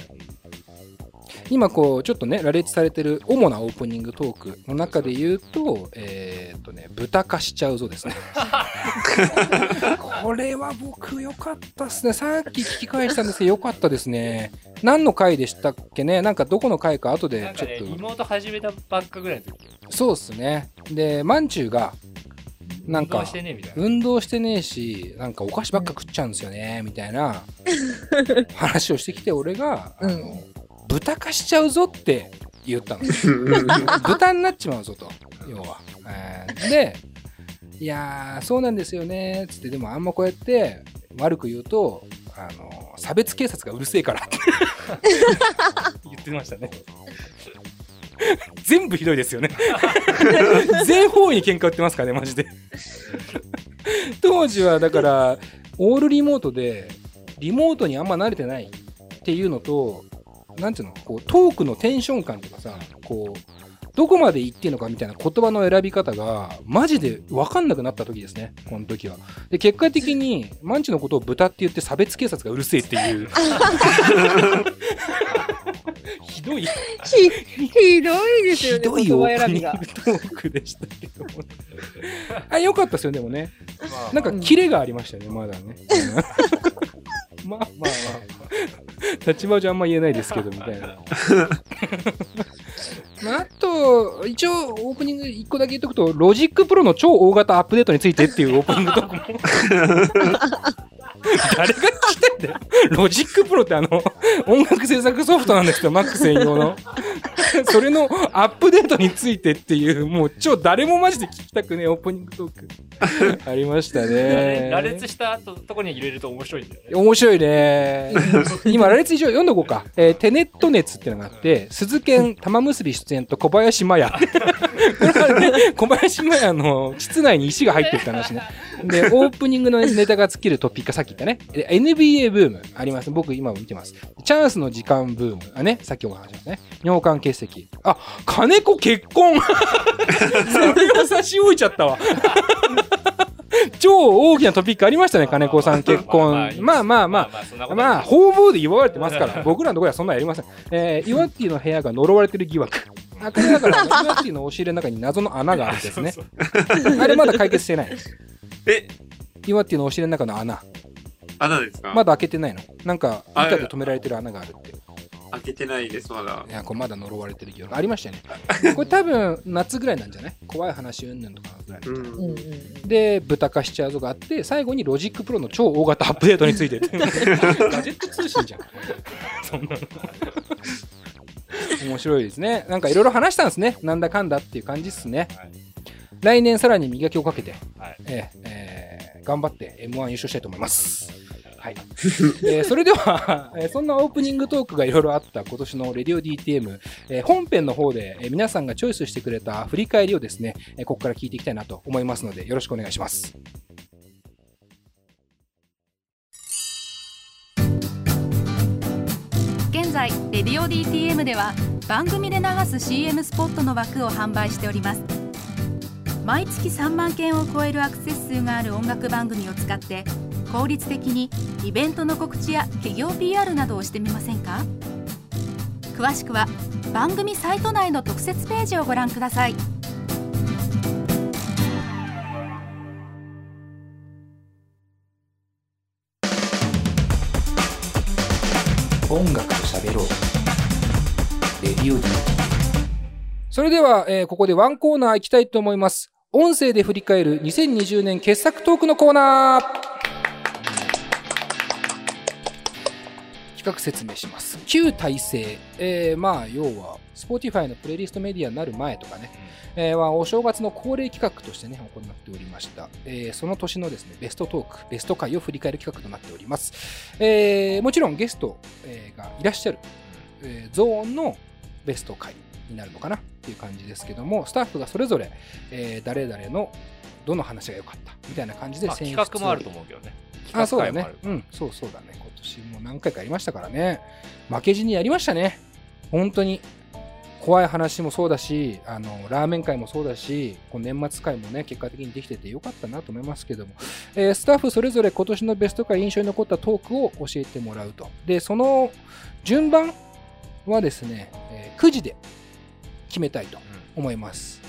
A: 今こう、ちょっとね、羅列されてる主なオープニングトークの中で言うと、えーっとね、豚化しちゃうぞですね。これは僕良かったですね。さっき聞き返したんですけど、良かったですね。何の回でしたっけね？なんかどこの回か後でちょっと。
B: 妹始めたばっかぐらいの時、
A: そうっすね。で、まんちゅうが、なんか
B: 運動してねみたいな。
A: 運動してねえし、なんかお菓子ばっか食っちゃうんですよね、みたいな話をしてきて、俺が、あの、
C: うん
A: 豚化しちゃうぞって言ったの。豚になっちまうぞと、要は。えーで、いやー、そうなんですよね、つって、でもあんまこうやって悪く言うと、あの、差別警察がうるせえからって 言ってましたね。全部ひどいですよね。全方位に喧嘩売ってますからね、マジで。当時はだから、オールリモートで、リモートにあんま慣れてないっていうのと、なんていうの、こう、トークのテンション感とかさ、こう、どこまで言っていいのかみたいな言葉の選び方が、マジで分かんなくなった時ですね、この時は。で、結果的に、マンチのことを豚って言って差別警察がうるせえっていう。ひどい、
C: ひ、ひどいですよね、
A: ひどいオ
C: 言葉選びが
A: ープニング。トークでしたけども。あ、よかったですよ、でもね。
B: まあ
A: なんか、キレがありましたね、まだね。まあまあまああ。立場上あんま言えないですけど、みたいな。まあ、あと、一応、オープニング1個だけ言っとくと、 Logic Pro の超大型アップデートについてっていうオープニングトークも。誰が聞きたいんだよ。 Logic Pro ってあの、音楽制作ソフトなんですよ、Mac 専用の。それのアップデートについてっていう、もう超誰もマジで聞きたくねえオープニングトーク。ありましたね。
B: 羅列したととこに入れると面白いんだよね。
A: 面白いね。今、羅列以上読んどこうか。えーテネット熱っていうのがあって、鈴研玉結び出演と小林麻也。これはね、小林麻也の室内に石が入ってるって話ね。で、オープニングのネタが尽きるトピック、さっき言ったね。で NBA ブームあります。僕今も見てます。チャンスの時間ブーム。あね、さっきお話しましたね。尿管結石。あ、金子結婚 それが差し置いちゃったわ。超大きなトピックありましたね、金子さん結婚。まあまあまあ、
B: まあ、
A: 方々で祝われてますから、僕らのところはそんなのやりません。えー、イワッティの部屋が呪われてる疑惑。あ、これだから、イワッティの押し入れの中に謎の穴があるんですね。あれまだ解決してない。
D: え、
A: イワッティの押し入れの中の穴。
D: 穴ですか？
A: まだ開けてないの。なんか、
D: あ
A: 板で止められてる穴があるって。
D: 開けてないです、まだ。
A: いや、これまだ呪われてる疑惑。ありましたよね。これ多分、夏ぐらいなんじゃない？怖い話うんぬんとかぐらい。
D: うん。
C: うんうん
A: で、豚化しちゃうぞがあって、最後に Logic Pro の超大型アップデートについて。ガジェット通信じゃん。そんなの。面白いですね。なんかいろいろ話したんですね。なんだかんだっていう感じっすね。
B: はい
A: 来年さらに磨きをかけて、
B: はい
A: えーえー頑張って M1 優勝したいと思います。はい。えーそれでは、えーそんなオープニングトークがいろいろあった今年のレディオ DTM、えー本編の方で、えー皆さんがチョイスしてくれた振り返りをですね、えーここから聞いていきたいなと思いますので、よろしくお願いします。
E: 現在レディオ DTM では番組で流す CM スポットの枠を販売しております毎月3万件を超えるアクセス数がある音楽番組を使って効率的にイベントの告知や企業 PR などをしてみませんか？詳しくは番組サイト内の特設ページをご覧ください
A: 音楽と喋ろう。レディオ。それでは、えーここでワンコーナー行きたいと思います。音声で振り返る2020年傑作トークのコーナー企画説明します。旧体制。えーまあ、要は、Spotify のプレイリストメディアになる前とかね、えーはお正月の恒例企画としてね、行っておりました。えーその年のですね、ベストトーク、ベスト回を振り返る企画となっております。えーもちろんゲスト、えーがいらっしゃる、えーゾーンのベスト回になるのかなっていう感じですけども、スタッフがそれぞれ、えー誰々のどの話が良かったみたいな感じで
B: まあ
A: 選出
B: 企画もあると思うけどね。
A: あ、そうだね。うん、そうそうだね。今年も何回かやりましたからね。負けじにやりましたね。本当に。怖い話もそうだし、あの、ラーメン会もそうだし、この年末会もね、結果的にできててよかったなと思いますけども、えースタッフそれぞれ今年のベスト回印象に残ったトークを教えてもらうと。で、その順番はですね、えー9時で決めたいと思います。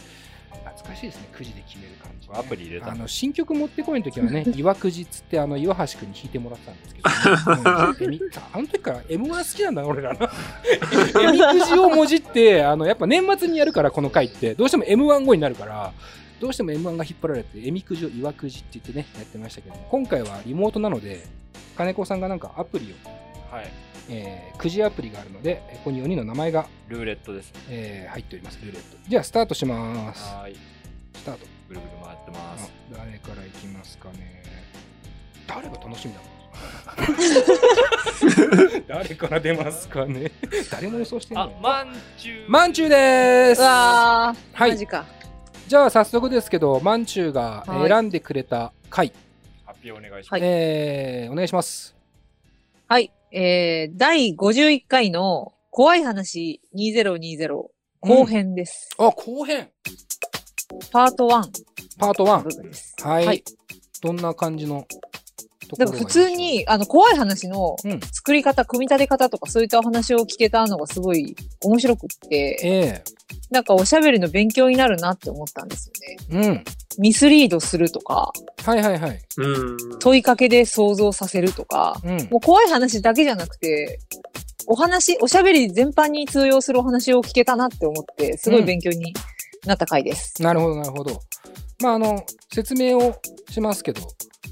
A: 懐かしいですね、9時で決める。
B: アプリ入れた
A: あの新曲持ってこいの時はね、岩くじっつってあの岩橋君に弾いてもらったんですけど、ねあの時から M1 好きなんだな、俺らな。エミくじをもじって、あのやっぱ年末にやるから、この回って、どうしても M1 後になるから、どうしても M1 が引っ張られて、エミくじを岩くじって言ってね、やってましたけど、今回はリモートなので、金子さんがなんかアプリを、
B: はい。
A: えーくじアプリがあるので、ここに4人の名前が、
B: ルーレットですね。
A: えー入っております、ルーレット。じゃあ、スタートします。
B: はーい。
A: スタート。
B: ぐるぐる回ってま
A: あ
B: す。
A: 誰からいきますかね。誰が楽しみだ 誰から出ますかね。誰も予想してな
B: あ
A: い。、
B: まんじゅう。
A: まんちゅうです。はい
C: マジか。
A: じゃあ早速ですけど、まんちゅうが
C: はい
A: 選んでくれた回、
B: 発表お願いします。
C: はい
A: えーお願いします。
C: はい。えー、第51回の怖い話2020後編です。
A: あ、後編
C: パート1
A: パート
C: の
A: 1。
C: 部分です。
A: はい。
C: はい
A: どんな感じの
C: だから普通に、あの、怖い話の
A: うん
C: 作り方、組み立て方とかそういったお話を聞けたのがすごい面白くって、
A: ええ
C: なんかおしゃべりの勉強になるなって思ったんですよね。
A: うん。
C: ミスリードするとか、
A: はいはいはい。
D: うん。
C: 問いかけで想像させるとか、
A: うん。
C: もう怖い話だけじゃなくて、お話、おしゃべり全般に通用するお話を聞けたなって思って、すごい勉強になった回です。
A: なるほど、なるほど。まあ、あの、説明をしますけど、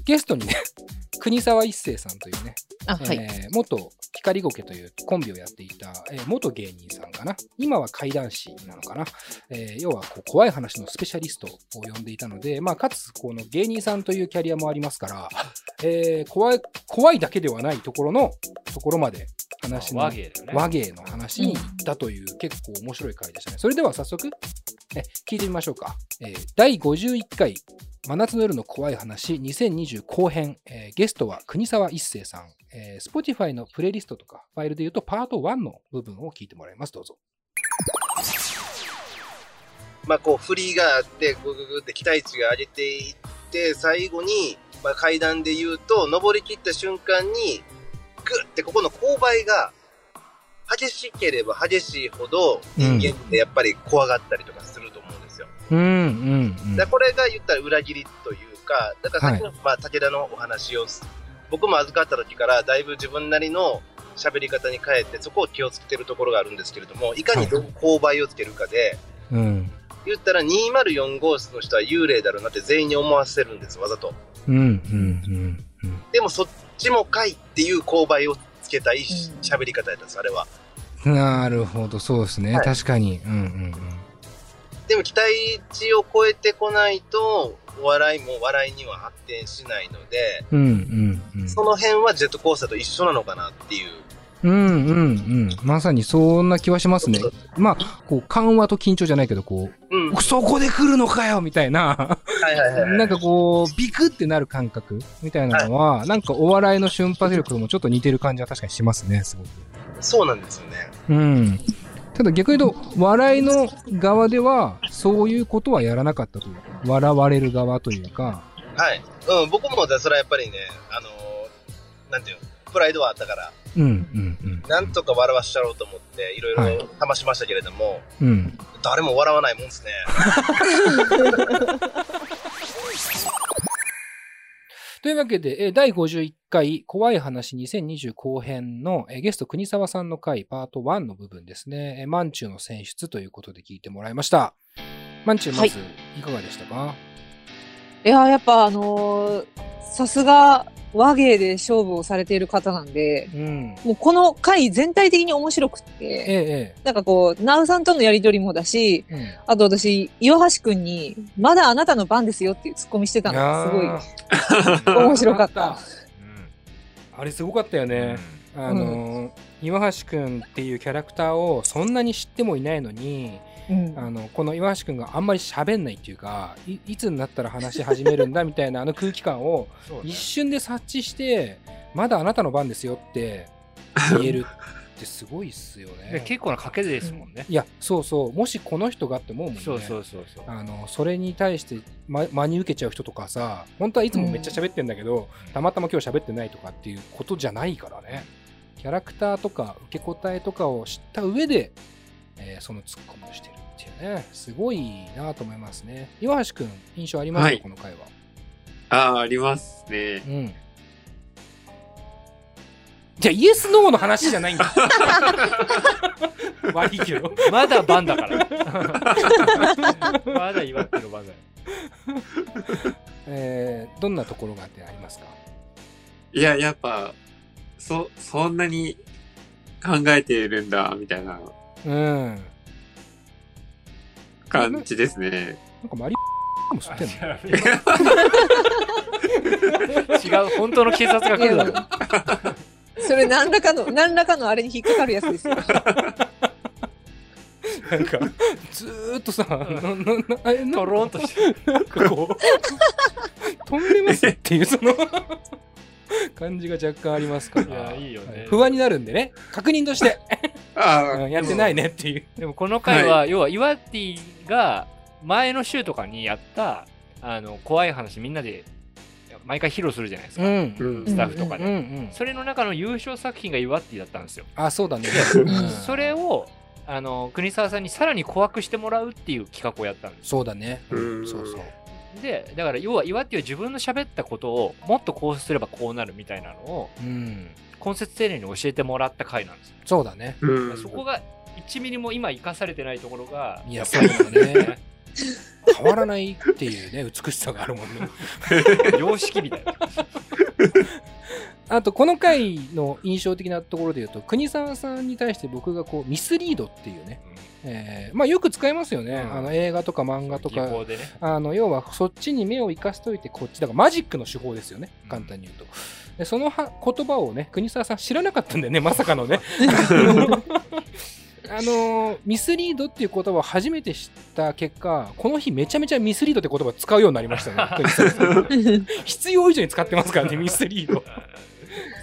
A: ゲストにね、国沢一生さんというね、
C: あ、はい。
A: えー元光ゴケというコンビをやっていた、えー元芸人さんかな。今は怪談師なのかな。えー要はこう怖い話のスペシャリストを呼んでいたので、まあ、かつ、この芸人さんというキャリアもありますから、えー怖い、怖いだけではないところの、ところまで話の
B: 和芸ね。
A: 和芸の話に行ったという結構面白い回でしたね。それでは早速、え聞いてみましょうか。えー第51回、真夏の夜の怖い話2020後編、えーゲストは国沢一生さん、えー Spotify のプレイリストとかファイルで言うとパート1の部分を聞いてもらいます。どうぞ。
F: まあ、こう、振りがあって、ぐぐぐって期待値が上げていって、最後に、まあ、階段で言うと、登り切った瞬間に、グッてここの勾配が、激しければ激しいほど、人間ってやっぱり怖がったりとかするうん。
A: うん、うん、うん。
F: だこれが言ったら裏切りというか、だからさっきの、まあ、武田のお話を、僕も預かった時から、だいぶ自分なりの喋り方に変えて、そこを気をつけてるところがあるんですけれども、いかにどう勾配をつけるかで、
A: うん、
F: 言ったら204号室の人は幽霊だろうなって全員に思わせるんです、わざと。
A: うん、うん、うん。うん
F: でもそっちもかいっていう勾配をつけたい喋り方やったんです、あれは。
A: なるほど、そうですね。
F: はい
A: 確かに。うん、うん、
F: でも期待値を超えてこないと、お笑いも笑いには発展しないので、
A: うん。うん、うん、うん。
F: その辺はジェットコースターと一緒なのかなっていう。
A: うんうんうん。まさにそんな気はしますね。まあ、こう、緩和と緊張じゃないけど、こ
F: うん。
A: う、そこで来るのかよみたいな、
F: はいはいはい。
A: なんかこう、ビクってなる感覚みたいなのは、なんかお笑いの瞬発力ともちょっと似てる感じは確かにしますね、すごく。
F: そうなんですよね。
A: うん。ただ逆に言うと、笑いの側では、そういうことはやらなかったというか、笑われる側というか、
F: はい。うん、僕もそれはやっぱりね、あのーなんていうの、プライドはあったから、
A: うん、うん、うん。
F: なんとか笑わしちゃろうと思って、いろ
A: はい
F: いろ試しましたけれども、
A: うん。
F: 誰も笑わないもんですね。
A: というわけで、えー第51回怖い話2020後編のえーゲスト国沢さんの回パート1の部分ですね。えーマンチューの選出ということで聞いてもらいました。マンチューまずいかがでしたか、
C: いや、やっぱあのーさすが和芸で勝負をされている方なんで、
A: うん。
C: もうこの回全体的に面白くって、
A: ええ
C: なんかこう、ナウさんとのやりとりもだし、
A: ええ。うん
C: あと私、岩橋くんに、まだあなたの番ですよっていうツッコミしてたのがすごい 面白かった。
A: あれすごかったよね。あのー、岩橋くんっていうキャラクターをそんなに知ってもいないのに、
C: うん
A: あのこの岩橋くんがあんまり喋んないっていうかいいつになったら話し始めるんだみたいなあの空気感を一瞬で察知してまだあなたの番ですよって言えるってすごいっすよ
B: で
A: ね。
B: 結構な賭けですもんね。
A: いやそうそうもしこの人がって思うもんね。
B: そうそうそうそう。
A: あのそれに対して、ま、真に受けちゃう人とかさ本当はいつもめっちゃ喋ってんだけど、たまたま今日喋ってないとかっていうことじゃないからねキャラクターとか受け答えとかを知った上で、えーそのツッコミをしてるっていうね。すごいなと思いますね。岩橋くん印象ありますか、
D: はい。
A: この回は。
D: ああ、ありますね。
A: うん。じゃあイエスノーの話じゃないんだ。悪いけど。
B: まだ番だから。まだ岩手の番だ。よ。
A: えーどんなところがってありますか？
D: いや、やっぱ、そ、そんなに考えてるんだ、みたいな
A: うん
D: 感じですね。
A: なんかマリも知ってんの？
B: 違う、本当の警察が来るだろ。
C: それ何らかの、何らかのあれに引っかかるやつですよ。
A: なんか、ずーっとさ、なななあれな
B: トロンとして。
A: なんかこう、飛んでますっていう、その、感じが若干ありますから。
B: いやいいよね
A: はい不安になるんでね、確認として、
D: ああ、
A: うんやってないねっていう。
B: でもこの回は、要はイワティが前の週とかにやったあの怖い話みんなで毎回披露するじゃないですか、
A: ん。
D: うん
B: スタッフとかで。それの中の優勝作品がイワティだったんですよ、
A: あ、そうだね。
C: うん
B: それをあの国沢さんにさらに怖くしてもらうっていう企画をやったんです
A: そうだね。
D: うん
A: そうそう。
B: でだから要はイワティは自分の喋ったことをもっとこうすればこうなるみたいなのを
A: うん。
B: 根節丁寧に教えてもらった回なんですよ、
A: そうだね。
D: うん。
B: そこが1ミリも今生かされてないところが
A: いや
B: っぱり
A: そうだね 変わらないっていうね、美しさがあるもんね。
B: 様式みたいな。
A: あと、この回の印象的なところで言うと、国沢さんに対して僕がこう、ミスリードっていうね、えーまあよく使いますよね。
B: うん。
A: あの映画とか漫画とか、
B: ね。
A: あの要はそっちに目を生かしといてこっちだからマジックの手法ですよね。
B: うん。
A: 簡単に言うと、でそのは言葉をね国沢さん知らなかったんだよねまさかのねあのミスリードっていう言葉を初めて知った結果この日めちゃめちゃミスリードって言葉を使うようになりましたね。必要以上に使ってますからねミスリード。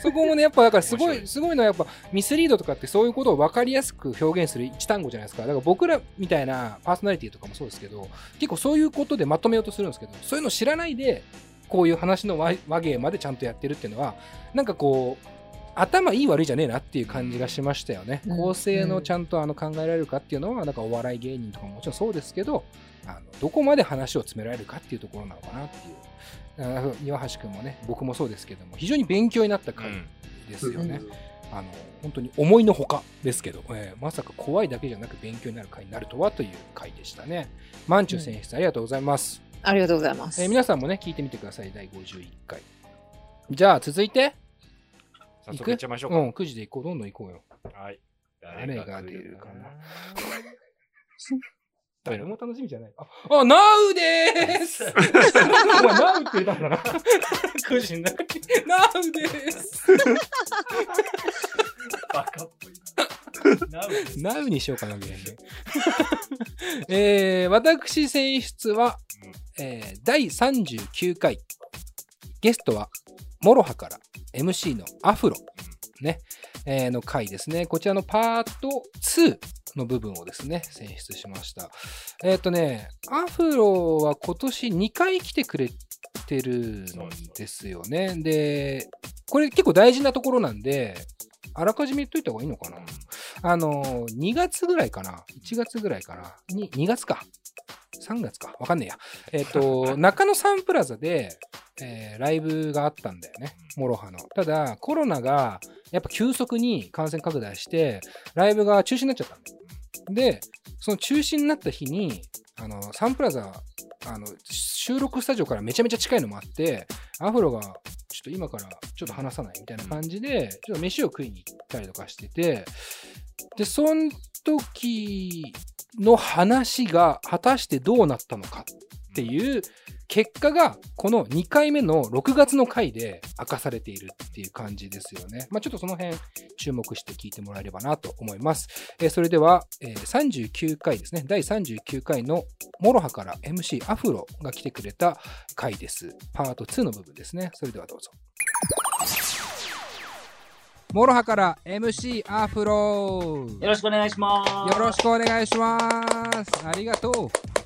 A: そこもねやっぱだからすご
B: い
A: い。すごいのはやっぱミスリードとかってそういうことを分かりやすく表現する一単語じゃないですか。だから僕らみたいなパーソナリティとかもそうですけど結構そういうことでまとめようとするんですけどそういうの知らないでこういう話の和和芸までちゃんとやってるっていうのはなんかこう頭いい悪いじゃねえなっていう感じがしましたよね。
C: うん
A: 構成のちゃんとあの考えられるかっていうのはなんかお笑い芸人とかももちろんそうですけどあのどこまで話を詰められるかっていうところなのかなっていう。岩橋君もね僕もそうですけども非常に勉強になった回ですよね。あの本当に思いのほかですけど、えーまさか怖いだけじゃなく勉強になる回になるとはという回でしたね。マンチュ選出ありがとうございます。
C: ありがとうございます。
A: えー皆さんもね、聞いてみてください、第51回。じゃあ、続いて、
B: 早速いっちゃいましょうか、
A: うん、9時で行こう、どんどん行こうよ。
B: はい
A: 誰が出るかな？
B: な？
A: 誰も楽しみじゃない。あ、あ、ナウでーす お前、ナウって言ったんだな。9時になナウでーす
B: バカっぽいな。
A: ナウにしようかな、みたいなね。えー、私選出は、えー、第39回。ゲストは、モロハから MC のアフロ、ね、えーの回ですね。こちらのパート2の部分をですね、選出しました。えっ、とね、アフロは今年2回来てくれてるんですよね。で、これ結構大事なところなんで、あらかじめ言っといた方がいいのかな。あの、2月ぐらいかな。1月ぐらいかな。に2月か。3月か。わかんねえや。えっ、と、中野サンプラザで、えーライブがあったんだよね。モロハの。ただ、コロナがやっぱ急速に感染拡大して、ライブが中止になっちゃったんだよ。で、その中止になった日に、あの、サンプラザ、あの、収録スタジオからめちゃめちゃ近いのもあって、アフロが、ちょっと今からちょっと話さないみたいな感じで、ちょっと飯を食いに行ったりとかしてて、で、その時の話が果たしてどうなったのかっていう結果が、この2回目の6月の回で明かされているっていう感じですよね。まあちょっとその辺注目して聞いてもらえればなと思います。えーそれでは、えー39回ですね。第39回のモロハから MC アフロが来てくれた回です。パート2の部分ですね。それではどうぞ。モロハから MC アフロ
G: よろしくお願いします。
A: よろしくお願いします。ありがとう。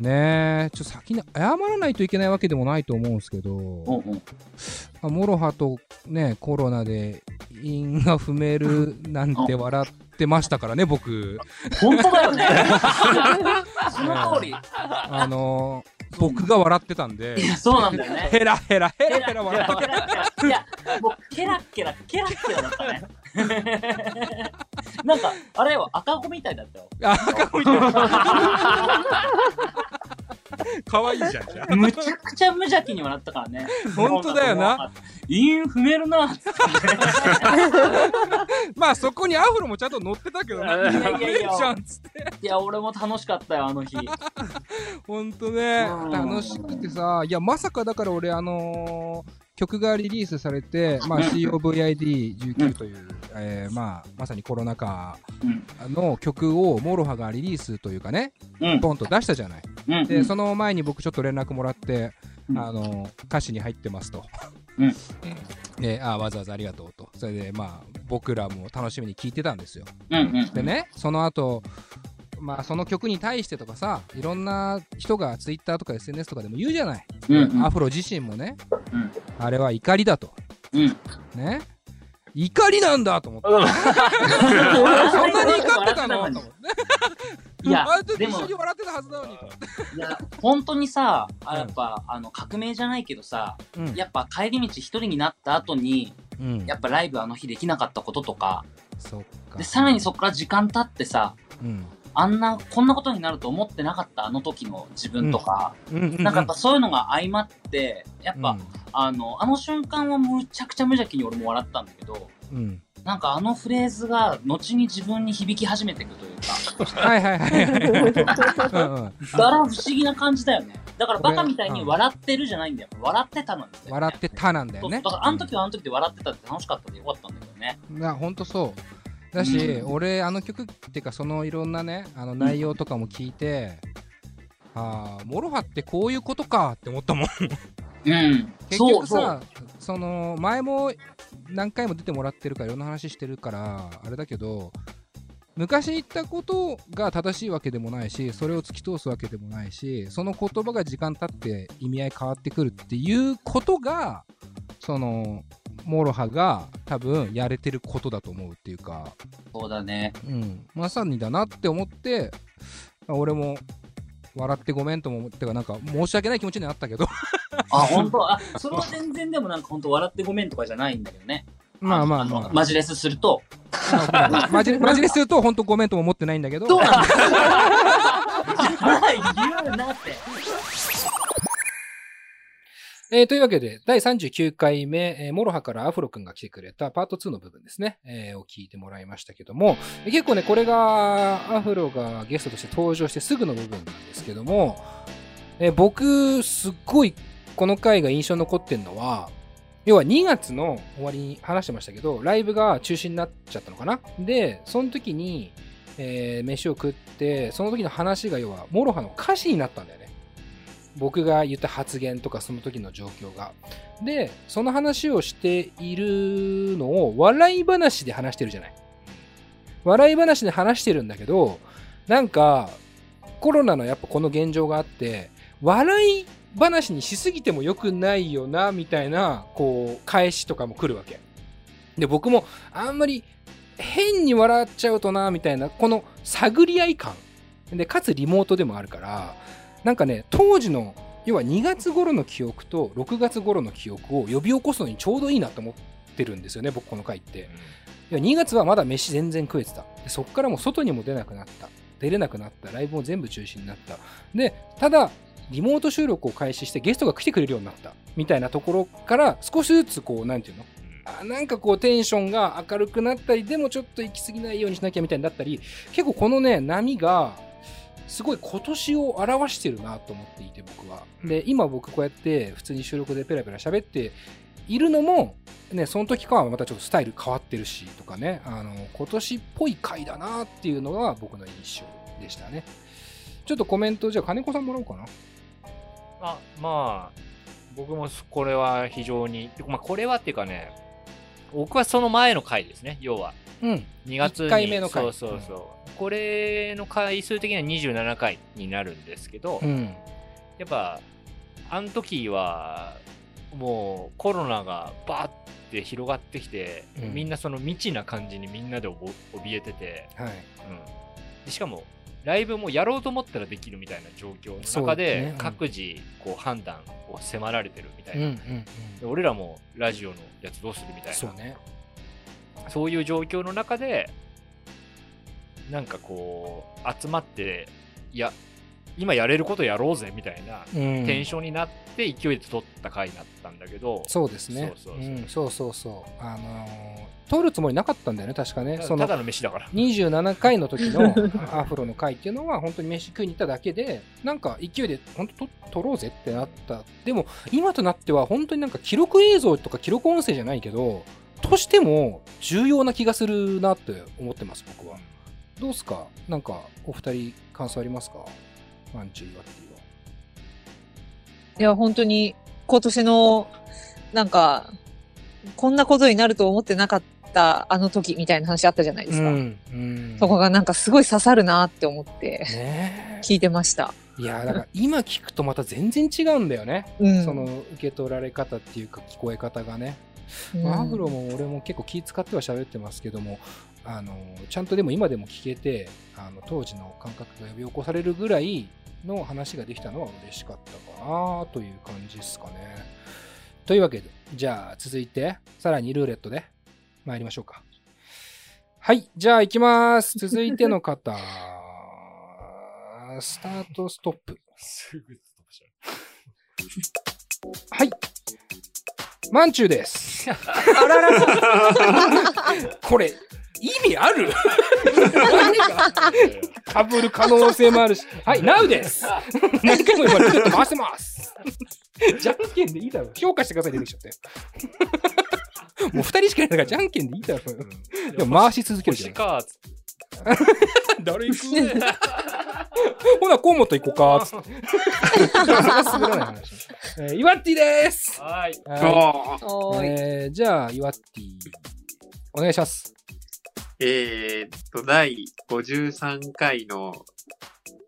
A: ねえ、ちょっと先に謝らないといけないわけでもないと思うんですけど、
G: うんうん。
A: あモロハとね、コロナで因が踏めるなんて笑ってましたからね、僕。
G: 本当だよね。その通り。
A: あの僕が笑ってたんで
G: い、や、そうなんだよね。
A: ヘラヘラヘラヘラ笑って
G: ケラケラ。いや、もうケラケラ、ケラケラだったね。なんか、あれよ、赤子みたいだったよ。
A: あ、赤子みたいな。可愛いじゃん、じゃあ。
G: むちゃくちゃ無邪気に笑ったからね。
A: 本当だよな。
G: 韻踏めるな。
A: まあそこにアフロもちゃんと乗ってたけどね。
G: いやいやいや
A: い
G: や、俺も楽しかったよ、あの日。
A: ほんとね、
G: うん
A: 楽しくてさ、いや、まさかだから俺、あのー曲がリリースされて、まあ、COVID-19 という、えーまあ、まさにコロナ禍
G: うん。
A: の曲をモロハがリリースというかね、
G: うん。
A: ポンと出したじゃない。
G: うん。
A: で、その前に僕ちょっと連絡もらって、
G: うん
A: あのー歌詞に入ってますと。
G: うん
A: であわざわざありがとうとそれでまあ僕らも楽しみに聞いてたんですよ
G: うんうん。
A: でねその後まあその曲に対してとかさいろんな人が Twitter とか SNS とかでも言うじゃない、
G: うんうん
A: アフロ自身もね、
G: うん
A: あれは怒りだと
G: うん。
A: ね怒りなんだと思って。そんなに怒ってたの？と思って
G: いや
A: 一緒に笑ってたはずなのにと。
G: いや、本当にさ、あやっぱ、あの、革命じゃないけどさ、
A: うん。
G: やっぱ帰り道一人になった後に、
A: うん。
G: やっぱライブあの日できなかったこととか、で、さらにそこから時間経ってさ、
A: うん
G: あんな、こんなことになると思ってなかったあの時の自分とか、なんかやっぱそういうのが相まって、やっぱ、
A: うん。
G: あの、あの瞬間はむちゃくちゃ無邪気に俺も笑ったんだけど、
A: うん。
G: なんかあのフレーズが後に自分に響き始めていくというか、
A: はいはいはい
G: だから不思議な感じだよね。だからバカみたいに笑ってるじゃないんだよ。笑ってたなんだよ、ね。
A: 笑ってたなんだよね。
G: だからあの時はあの時で笑ってたって楽しかったでよかったんだけどね。
A: いやほんとそうだし、
G: うん。
A: 俺あの曲っていうかそのいろんなねあの内容とかも聞いて、ああモロハってこういうことかって思ったもん。
G: うん。
A: 結局さその前も何回も出てもらってるからいろんな話してるからあれだけど昔言ったことが正しいわけでもないしそれを突き通すわけでもないしその言葉が時間経って意味合い変わってくるっていうことがそのモロハが多分やれてることだと思うっていうか、
G: そうだね。
A: うん、まさにだなって思って俺も笑ってごめんとも思ってかなんか申し訳ない気持ちになったけど
G: あ、本当？あ、それは全然でもなんか本当笑ってごめんとかじゃないんだけどね。
A: まあまあまあ
G: のマジレスすると。
A: マジマジですると本当ごめんとも思ってないんだけど
G: そうなんだ 言うなって。
A: えーというわけで、第39回目、えーモロハからアフロ君が来てくれたパート2の部分ですね、えーを聞いてもらいましたけども、結構ね、これがアフロがゲストとして登場してすぐの部分なんですけども、えー僕、すっごいこの回が印象に残ってるのは、要は2月の終わりに話してましたけど、ライブが中止になっちゃったのかな？で、その時に、えー飯を食って、その時の話が要は、モロハの歌詞になったんだよね。僕が言った発言とかその時の状況が。で、その話をしているのを笑い話で話してるじゃない。笑い話で話してるんだけど、なんか、コロナのやっぱこの現状があって、笑い話にしすぎても良くないよな、みたいな、こう、返しとかも来るわけ。で、僕もあんまり変に笑っちゃうとな、みたいな、この探り合い感。で、かつリモートでもあるから、なんかね、当時の、要は2月頃の記憶と6月頃の記憶を呼び起こすのにちょうどいいなと思ってるんですよね、僕この回って。いや2月はまだ飯全然食えてた。でそっからもう外にも出なくなった。出れなくなった。ライブも全部中止になった。で、ただ、リモート収録を開始してゲストが来てくれるようになった。みたいなところから少しずつこう、なんていうの？あなんかこうテンションが明るくなったり、でもちょっと行き過ぎないようにしなきゃみたいになったり、結構このね、波が、すごい今年を表してるなと思っていて僕は。で、今僕こうやって普通に収録でペラペラ喋っているのも、ね、その時からはまたちょっとスタイル変わってるしとかね、あの、今年っぽい回だなっていうのが僕の印象でしたね。ちょっとコメント、じゃあ金子さんもらおうかな。
B: あまあ僕もこれは非常に、まあ、これはっていうかね僕はその前の回ですね要は。
A: うん。
B: 2月に。
A: 一回目の回。
B: そうそうそう、これの回数的には27回になるんですけど、
A: うん。
B: やっぱあの時はもうコロナがバーって広がってきて、
A: うん。
B: みんなその未知な感じにみんなでおぼ怯えてて、
A: はい。
B: うん、でしかもライブもやろうと思ったらできるみたいな状況の中で、各自こう判断を迫られてるみたいな、俺らもラジオのやつどうするみた
A: うん。
B: いな
A: そうね。
B: そういう状況の中でなんかこう集まっていや今やれることやろうぜみたいな
A: うん。
B: テンションになって勢いで撮った回だったんだけど、
A: そうですね。
B: そうそうそう。
A: あのー撮るつもりなかったんだよね、確かね。その
B: たただの飯だから。
A: 27回の時の アフロの回っていうのは本当に飯食いに行っただけでなんか勢いで本当と撮ろうぜってなった。でも今となっては本当になんか記録映像とか記録音声じゃないけどとしても重要な気がするなって思ってます僕は。どうっすか？なんかお二人感想ありますか？ワンチューはっていう
C: いや、本当に今年のなんか、こんなことになると思ってなかったあの時みたいな話あったじゃないですか。
A: うんうん。
C: そこがなんかすごい刺さるなって思って
A: ね
C: 聞いてました。
A: いやだから今聞くとまた全然違うんだよね、
C: うん。
A: その受け取られ方っていうか聞こえ方がね、
C: うん。
A: アフロも俺も結構気使っては喋ってますけどもあのちゃんとでも今でも聞けてあの当時の感覚が呼び起こされるぐらいの話ができたのは嬉しかったかなという感じですかねというわけでじゃあ続いてさらにルーレットで参りましょうかはいじゃあ行きます続いての方 スタートストップ
B: すぐストップしちゃ
A: はい。まんちゅうです。
C: あららら。
A: これ、意味ある？かぶる可能性もあるし。はい、ナウです。何回も言われてちょっと回してます。じゃんけんでいいだろう。評価してください出てきちゃって。もう二人しかいないからじゃんけんでいいだろう。でも回し続けるじゃ
B: 星
A: ん。
B: か。
A: 誰行く？ほな、河本行こうか。つって。えー、イワッティです。
B: はい。
A: はい。えー、じゃあ、イワッティ、お願いします。
D: えーっと、第53回の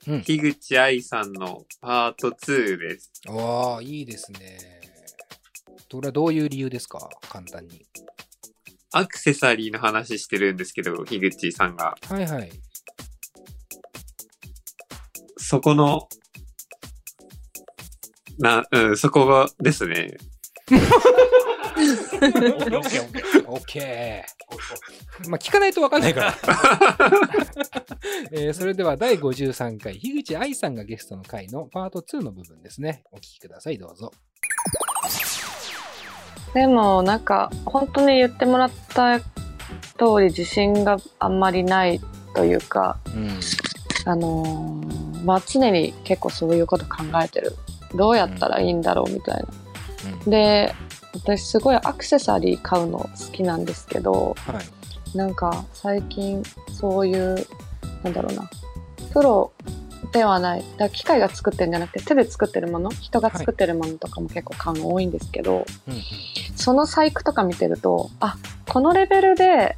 A: うん
D: 樋口愛さんのパート2です。
A: ああ、いいですね。それはどういう理由ですか？簡単に。
D: アクセサリーの話してるんですけど、樋口さんが。
A: はいはい。
D: そこの、な、うん、そこがですね。
B: オッケーオッケーオッケー。
A: オッケー。まあ、聞かないとわかんないから。えーそれでは第53回、樋口愛さんがゲストの回のパート2の部分ですね。お聞きください、どうぞ。
H: でもなんか本当に言ってもらった通り自信があんまりないというか、
A: うん。
H: あのーまあ常に結構そういうこと考えてるどうやったらいいんだろうみたいな。で私すごいアクセサリー買うの好きなんですけど
A: はい。
H: なんか最近そういうなんだろうなプロではないだ機械が作ってるんじゃなくて手で作ってるもの人が作ってるものとかも結構買うの多いんですけど、
A: うんうん
H: その細工とか見てるとあこのレベルで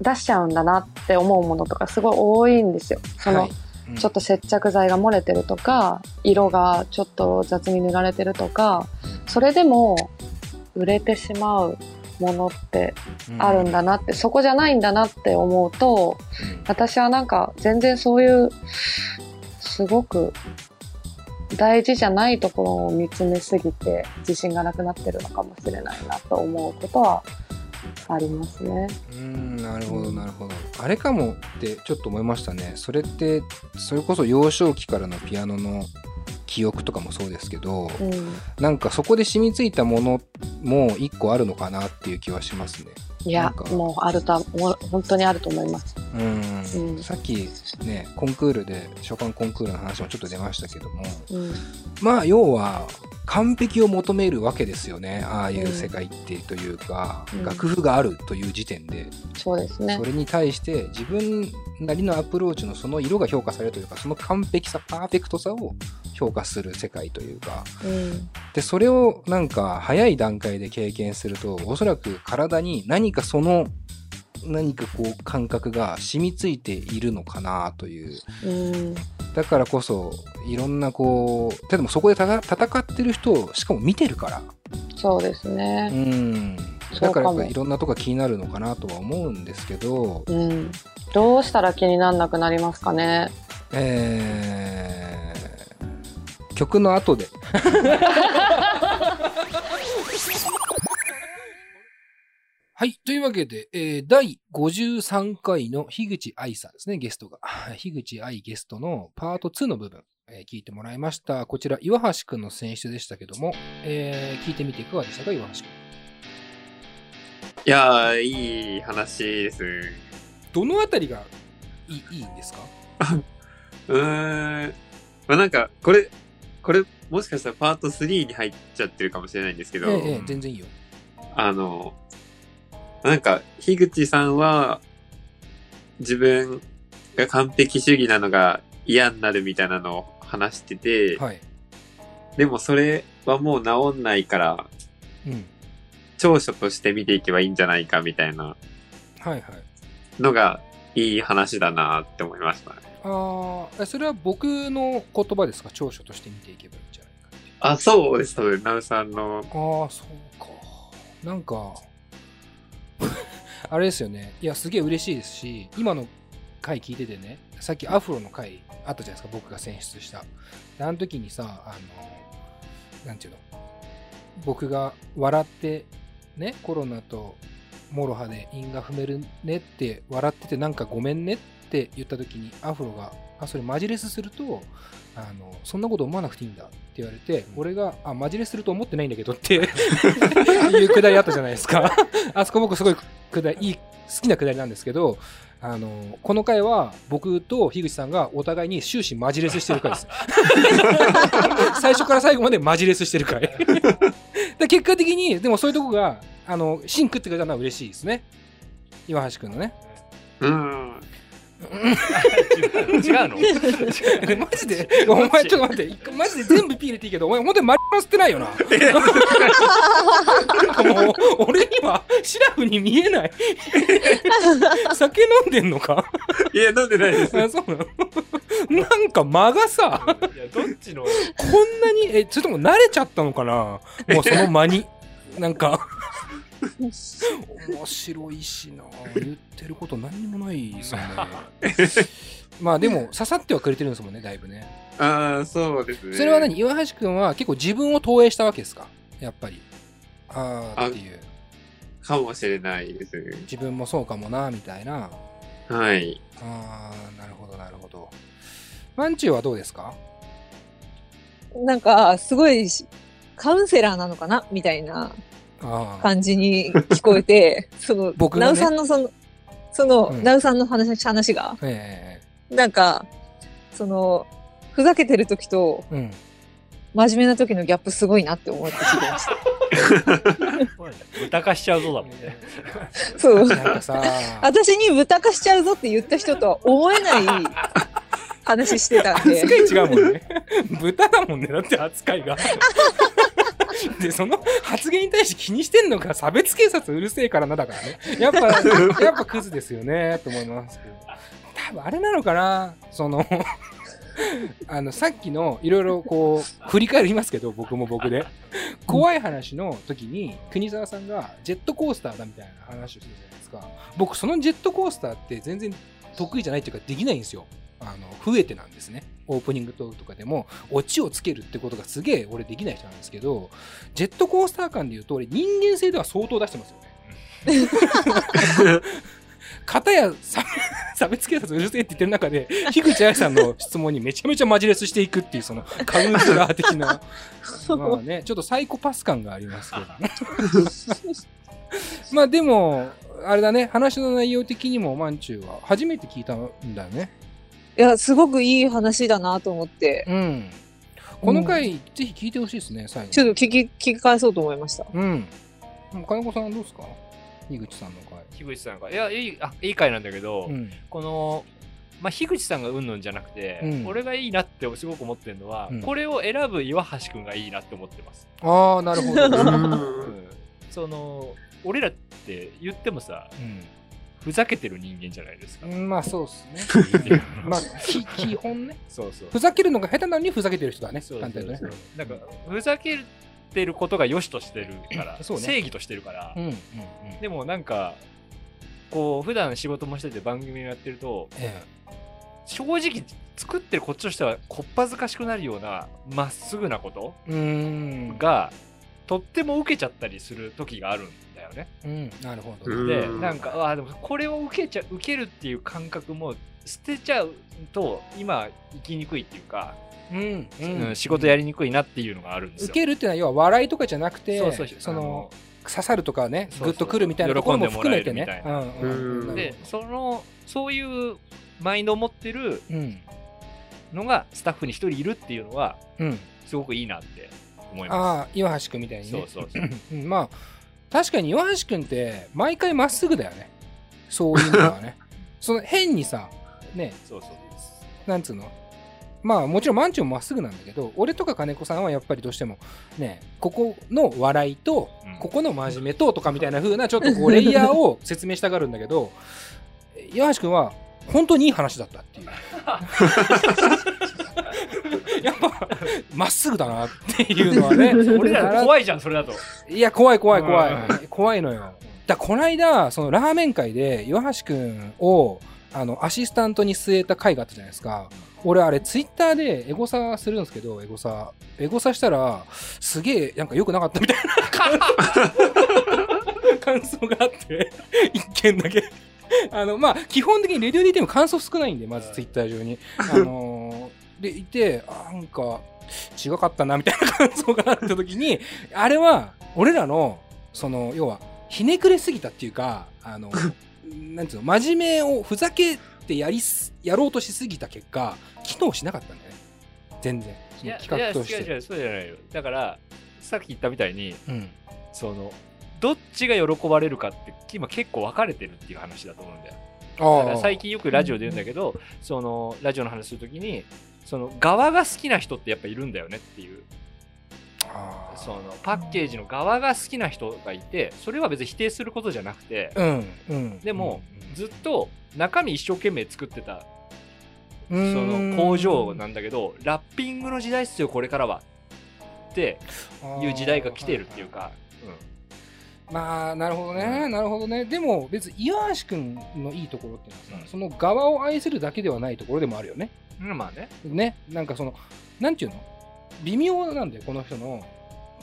H: 出しちゃうんだなって思うものとかすごい多いんですよ。その、
A: はいうん
H: ちょっと接着剤が漏れてるとか色がちょっと雑に塗られてるとかそれでも売れてしまうものってあるんだなって、そこじゃないんだなって思うと私はなんか全然そういうすごく大事じゃないところを見つめすぎて自信がなくなってるのかもしれないなと思うことはありますね。
A: うん、なるほど、なるほど。あれかもってちょっと思いましたね。それって、それこそ幼少期からのピアノの記憶とかもそうですけど、
H: うん、
A: なんかそこで染みついたものも一個あるのかなっていう気はしますね。
H: いやもうあるとはもう本当にあると思います。
A: うん、
H: うん
A: さっきね、コンクールで、ショパンコンクールの話もちょっと出ましたけども、
H: うん
A: まあ要は完璧を求めるわけですよね。ああいう世界ってというか、
H: うん
A: 楽譜があるという時点で。
H: そうですね
A: そ。れに対して自分なりのアプローチのその色が評価されるというかその完璧さパーフェクトさを評価する世界というか
H: うん
A: でそれをなんか早い段階で経験するとおそらく体に何かその何かこう感覚が染みついているのかなという
H: うん
A: だからこそいろんなこうでもそこで戦ってる人をしかも見てるから
H: そうです
A: う
H: ね。うかも
A: だからやっぱい。ろんなとこが気になるのかなとは思うんですけど、
H: うん。どうしたら気にならなくなりますかね？
A: えー、曲の後で。はい。というわけで、えー第53回の樋口愛さんですね、ゲストが。樋口愛ゲストのパート2の部分、えー聞いてもらいました。こちら、岩橋くんの選出でしたけども、えー聞いてみていかがでしたか、岩橋くん。
D: いやー、いい話ですね。
A: どのあたりがいいいいんですか？
D: うーん。まあなんか、これ、これ、もしかしたらパート3に入っちゃってるかもしれないんですけど、
A: ええええ全然いいよ。
D: あの、なんか、樋口さんは、自分が完璧主義なのが嫌になるみたいなのを話してて、
A: はい。
D: でもそれはもう治んないから、
A: うん。
D: 長所として見ていけばいいんじゃないかみたいな
A: はいはい。
D: のがいい話だなって思いましたね。
A: ああ、それは僕の言葉ですか？長所として見ていけばいいんじゃないか。
D: あ、そうです、そうです。ナウさんの。
A: ああ、そうか。なんか、あれですよね。いや、すげえ嬉しいですし、今の回聞いててね、さっきアフロの回あったじゃないですか、僕が選出した。あの時にさ、あの、なんていうの、僕が笑って、ね、コロナとモロハで韻が踏めるねって笑っててなんかごめんねって言った時にアフロが、あ、それマジレスすると、あの、そんなこと思わなくていいんだ言われて、俺が、あ、マジレスすると思ってないんだけどっていうくだりあったじゃないですか。あそこ僕すごいくだり、いい、好きなくだりなんですけど、あの、この回は僕と樋口さんがお互いに終始マジレスしてる回です。最初から最後までマジレスしてる回。で結果的に、でもそういうとこが、あの、芯食ってくれたのは嬉しいですね。岩橋くんのね。
D: うん。
B: 違うの？
A: マジで、お前ちょっと待って、マジで全部ピー入れていいけど、お前本当にマリマ吸ってないよな？もう、俺にはシラフに見えない。酒飲んでんのか？
D: いや、飲んでないです。
A: あそうなの？なんか間がさ、
B: どっちの？
A: こんなに、え、それとも慣れちゃったのかな？もうその間に。なんか、面白いしな言ってること何にもないですよね。まあでも、刺さってはくれてるんですもんね、だいぶね。
D: ああ、そうですね。
A: それは何？岩橋くんは結構自分を投影したわけですか？やっぱり。ああっていう。
D: かもしれないですね。
A: 自分もそうかもな、みたいな。
D: はい。
A: ああ、なるほど、なるほど。マンチューはどうですか？
C: なんか、すごいし、カウンセラーなのかな？みたいな。感じに聞こえて、その、
A: 僕
C: ナウさんのその、その、
A: うん
C: ナウさんの話、話が、
A: え
C: なんか、その、ふざけてる時と、
A: えうん。
C: 真面目な時のギャップすごいなって思って聞いてました。
B: 豚化しちゃうぞだもんね。
C: そう。
A: なんかさ、
C: 私に豚化しちゃうぞって言った人とは思えない話してたんで。
A: 扱い違うもんね。豚だもんね、だって扱いが。で、その発言に対して気にしてんのか、差別警察うるせえからな、だからね。やっぱ、やっぱクズですよね、と思いますけど。多分あれなのかな、その、あの、さっきのいろいろこう、振り返りますけど、僕も僕で。怖い話の時に、国沢さんがジェットコースターだみたいな話をしてたじゃないですか。僕、そのジェットコースターって全然得意じゃないっていうか、できないんですよ。あの、増えてなんですね。オープニングトークとかでも、オチをつけるってことがすげえ俺できない人なんですけど、ジェットコースター感で言うと、俺人間性では相当出してますよね。片や差差別警察うるせえって言ってる中で、樋口愛さんの質問にめちゃめちゃマジレスしていくっていう、そのカウンセラー的な、まあね、ちょっとサイコパス感がありますけどね。まあでも、あれだね、話の内容的にも、まんちゅうは初めて聞いたんだよね。
C: いや、すごくいい話だなと思って、
A: うん。この回、ぜひ聞いてほしいですね、最後。
C: ちょっと聞き、聞き返そうと思いました。
A: うん。金子さんはどうですか？樋口さんの回。
B: 樋口さんが。いや、いい、あ、いい回なんだけど、
A: うん。
B: この、まあ、樋口さんがうんぬんじゃなくて、
A: うん
B: 俺がいいなってすごく思ってるのは、
A: うん
B: これを選ぶ岩橋くんがいいなって思ってます。
A: ああ、なるほど。
B: うんその、俺らって言ってもさ、ふざけてる人間じゃないですか。
A: うん、まあそうっすね。まあ、き 基本ね。
B: そうそう。
A: ふざけるのが下手なのにふざけてる人だね。
B: そう
A: ね
B: そう。なんか、ふざけてることが良しとしてるから、正義としてるから、
A: うんうんうん。
B: でもなんか、こう、普段仕事もしてて番組をやってると、
A: え
B: 正直、作ってるこっちとしては、こっぱずかしくなるような、まっすぐなこと。が、とっても受けちゃったりする時があるんだよね。
A: うん、なるほど。
D: うん
B: で、なんか、ああ、でもこれを受けちゃ、受けるっていう感覚も捨てちゃうと、今、生きにくいっていうか、
A: うん、
B: うん仕事やりにくいなっていうのがあるんですよ。
A: 受けるっていうのは要は笑いとかじゃなくて、
B: そうそう
A: その、刺さるとかね、
B: そうそう
A: グッとくるみたいなところも含めてね。
B: 喜んでもらえるみたいな
A: うんうんうん
B: で、その、そういうマインドを持ってる
A: うん。
B: のがスタッフに一人いるっていうのは、
A: うん。
B: すごくいいなって思いま
A: ああ、岩橋くんみたい
B: す。
A: にね。
B: そうそうそう。
A: うんまあ、確かに岩橋くんって、毎回まっすぐだよね。そういうのはね。その変にさ、ね、
B: そうそう。
A: なんつうの？まあもちろんマンチョンもまっすぐなんだけど俺とか金子さんはやっぱりどうしてもねここの笑いと
B: うん
A: ここの真面目ととかみたいな風なちょっとこうレイヤーを説明したがるんだけど岩橋君は本当にいい話だったっていう やっぱまっすぐだなっていうのはね。
B: 俺ら怖いじゃんそれだと。
A: いや怖い怖い怖い、
B: う
A: 怖いのよ。だこの間そのラーメン会で岩橋君をあのアシスタントに据えた回があったじゃないですか。俺あれツイッターでエゴサするんですけどエゴサ。エゴサしたらすげえなんか良くなかったみたいな。感想があって一件だけ。あのまあ基本的にレディオ DT も感想少ないんでまずツイッター上に。あのーでいてあなんか違かったなみたいな感想があった時に あれは俺らのその要はひねくれすぎたっていうかあの なんていうの真面目をふざけてやりすやろうとしすぎた結果機能しなかったんだよね。全然。企画として。
B: いや違う違うそうじゃないよ。だからさっき言ったみたいに
A: うん。
B: そのどっちが喜ばれるかって今結構分かれてるっていう話だと思うんだよ。最近よくラジオで言うんだけど、そのラジオの話するときにその側が好きな人ってやっぱいるんだよねっていう。そのパッケージの側が好きな人がいてそれは別に否定することじゃなくて
A: うんうん
B: でもずっと中身一生懸命作ってた
A: そ
B: その工場なんだけどラッピングの時代っすよこれからはっていう時代が来てるっていうか、
A: まあなるほどね、なるほどね。でも別に岩橋君のいいところっていうのはさ、その側を愛せるだけではないところでもあるよね。
B: うん、まあね。
A: ねなんかそのなんていうの？微妙なんだよこの人の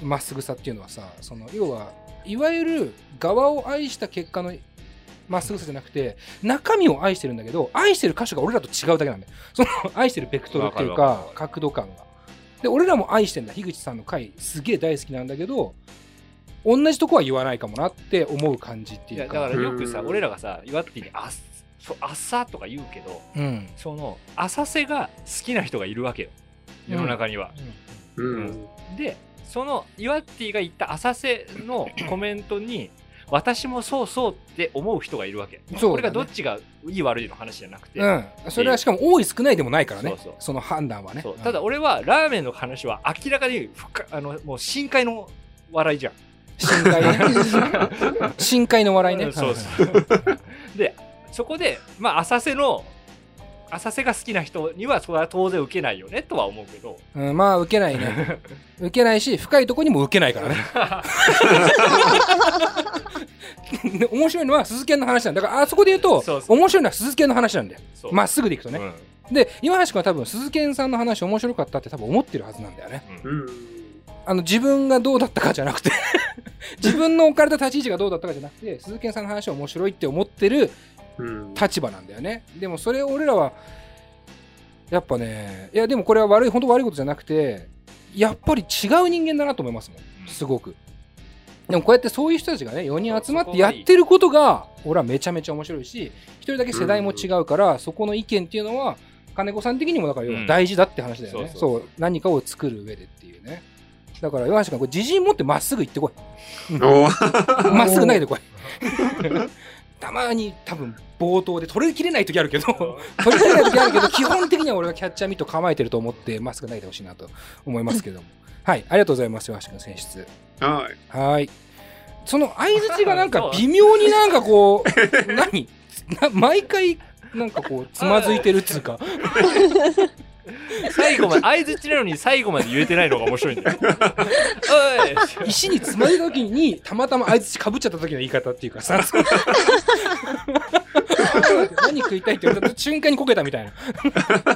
A: まっすぐさっていうのはさその要はいわゆる側を愛した結果のまっすぐさじゃなくて中身を愛してるんだけど愛してる箇所が俺らと違うだけなんだよ。その愛してるベクトルっていう
B: わか
A: 角度感が。で俺らも愛してんだ。樋口さんの回すげえ大好きなんだけど同じとこは言わないかもなって思う感じって
B: い
A: うか。
B: だからよくさ
D: うん。
B: 俺らがさ岩手にあそう朝とか言うけど
A: うん。
B: その浅瀬が好きな人がいるわけよ。世の中には、
D: うん。
B: でその岩手が言った浅瀬の コメントに私もそうそうって思う人がいるわけ、
A: ね。
B: これがどっちがいい悪いの話じゃなくて、
A: うん、それはしかも多い少ないでもないからね。
B: そうそう。
A: の判断はね。
B: ただ俺はラーメンの話は明らかに深あのもう深海の笑いじゃん。
A: 深海ね。深海の笑いね、
B: うんそうそう。でそこでまあ浅瀬の浅瀬が好きな人にはそれは当然受けないよねとは思うけど。
A: うん、まあ受けないね。受けないし深いとこにも受けないからね。で 面白いのは鈴研の話なんだ。だからあそこで言うと
B: そうそう。
A: 面白いのは鈴研の話なんだよ。まっすぐでいくとね、
B: うん。
A: で岩橋君は多分鈴研さんの話面白かったって多分思ってるはずなんだよね。
D: うん。
A: あの自分がどうだったかじゃなくて。自分の置かれた立ち位置がどうだったかじゃなくて鈴研さんの話は面白いって思ってる
D: うん。
A: 立場なんだよね。でもそれを俺らはやっぱねいやでもこれは悪い本当悪いことじゃなくてやっぱり違う人間だなと思いますもん。すごく。でもこうやってそういう人たちがね4人集まってやってることが俺はめちゃめちゃ面白いし一人だけ世代も違うからそこの意見っていうのは金子さん的にもだから要は大事だって話だよね、
B: うんそう。
A: 何かを作る上でっていうね。だから岩橋君これ自信持ってまっすぐ行ってこい。まっすぐ投げてこい。たまに多分冒頭で取りきれない時あるけど、取りきれない時あるけど、基本的には俺はキャッチャーミット構えてると思って、まっすぐ投げてほしいなと思いますけども。はい、ありがとうございます、岩橋君選出。
D: はい。
A: はい。その相づちがなんか微妙になんかこう、何？な毎回なんかこう、つまずいてるっつうか。
B: 最後まで相づちなのに最後まで言えてないのが面白いんだよ おい
A: 石につまずいた時に、たまたま相づちかぶっちゃった時の言い方っていうかさ。何食いたいって言われた瞬間にこけたみたい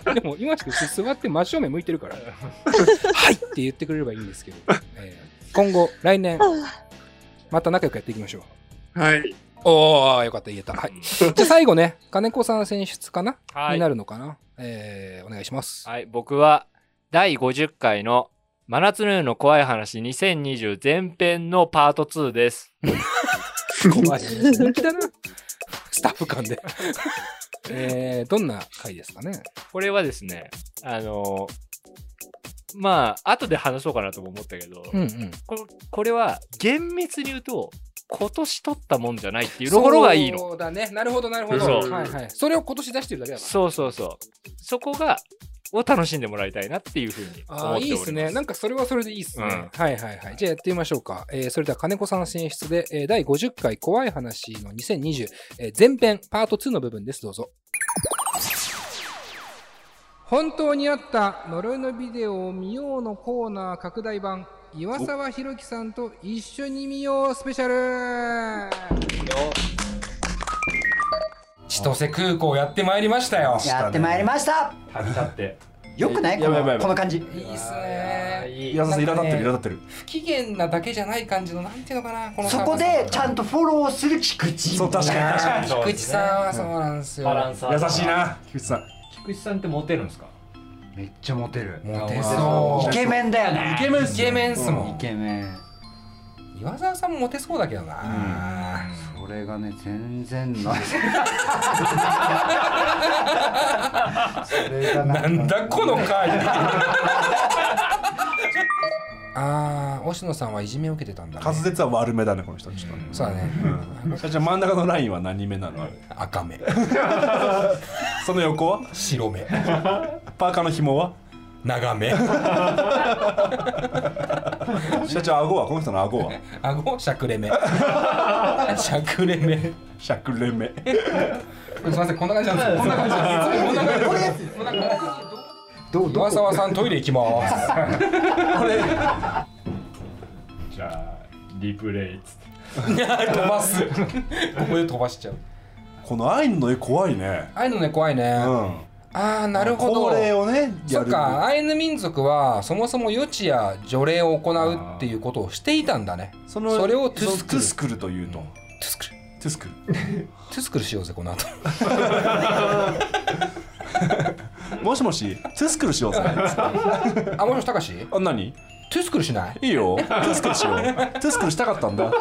A: な。でも、今しく座って真正面向いてるから、はいって言ってくれればいいんですけど、えー今後、来年、また仲良くやっていきましょう。
D: はい。
A: おー、よかった、言えた。はい。じゃあ最後ね、金子さん選出かな、
B: はい
A: になるのかな？えー、お願いします。
B: はい、僕は第50回の真夏の夜の怖い話2020前編のパート2です。
A: 怖い。本気だな。スタッフ間で。えー、どんな回ですかね？
B: これはですね、あのまあ、後で話そうかなとも思ったけど、
A: うんうん。
B: ここれは厳密に言うと、今年撮ったもんじゃないっていうところがいいの。
A: そうだね。なるほど、なるほど。はいはい。それを今年出してるだけだか
B: そうそうそう。そこがを楽しんでもらいたいなっていうふうに思っております。
A: いいですね。なんかそれはそれでいいですね。
B: うん
A: はいはいはい。じゃあやってみましょうか。えーそれでは金子さん選出で、えー第50回怖い話の2020、えー前編パート2の部分です。どうぞ。本当にあった呪いのビデオを見ようのコーナー拡大版岩沢宏樹さんと一緒に見ようスペシャル。千歳空港やってまいりましたよ。
I: やってまいりました。
B: 旅立って。
I: よくない？この
J: やばいやばいやばい。
I: この感じ。
A: いいっすね。
J: 矢沢さん苛立ってる
A: なんかね
J: 苛立ってる。
A: 不機嫌なだけじゃない感じのなんていうのかなこの
I: そこでちゃんとフォローする菊池。
J: そう確かに。確かに
A: 菊池さんはそうなんですよ。
B: バランサー。
J: 優しい。な菊池さん。
B: 菊池さんってモテるんですか？
I: めっちゃモテる。
A: モテそう。
I: イケメンだよね。
J: イケメンっすね。
A: イケメンっすもん。
I: イケメン
A: 岩沢さんもモテそうだけどな、
I: それがね全然ない。それが
A: なんだこの回。あー星野さんはいじめを受けてたんだ、ね、
J: 滑舌は悪めだねこの人ちょっとね
A: そうだね、
J: うん。じゃあ真ん中のラインは何目なの？
A: 赤目。
J: その横は？
A: 白目
J: パーカーの紐は？
A: 長目
J: 社長顎は？この人の顎は？
A: 顎？しゃくれ目 しゃくれ目
J: しゃくれ目
A: すみませんこんな感じなんですよ。こんな感じなんですよ。こんな感じ。
I: どうど
A: 岩沢さんトイレ行きます。
B: じゃあ、リプレイっつって。
A: 飛ばす。ここで飛ばしちゃう。
J: このアイヌの絵怖いね。
A: ああいうのね怖いね、
J: うん
A: ああなるほど。
J: 恒例をねやる。
A: そっかアイヌ民族はそもそも予知や除霊を行うっていうことをしていたんだね。
J: その
A: それをトゥスクル。
J: スクルというと
A: トゥスクル。
J: トゥスクル。
A: トゥスクルしようぜこの後。
J: もしもしトゥスクルしようぜ。
A: あもしもし高し
J: あ何？
A: トゥスクルしない？
J: いいよ。トゥスクルしよう。トゥスクルしたかったんだ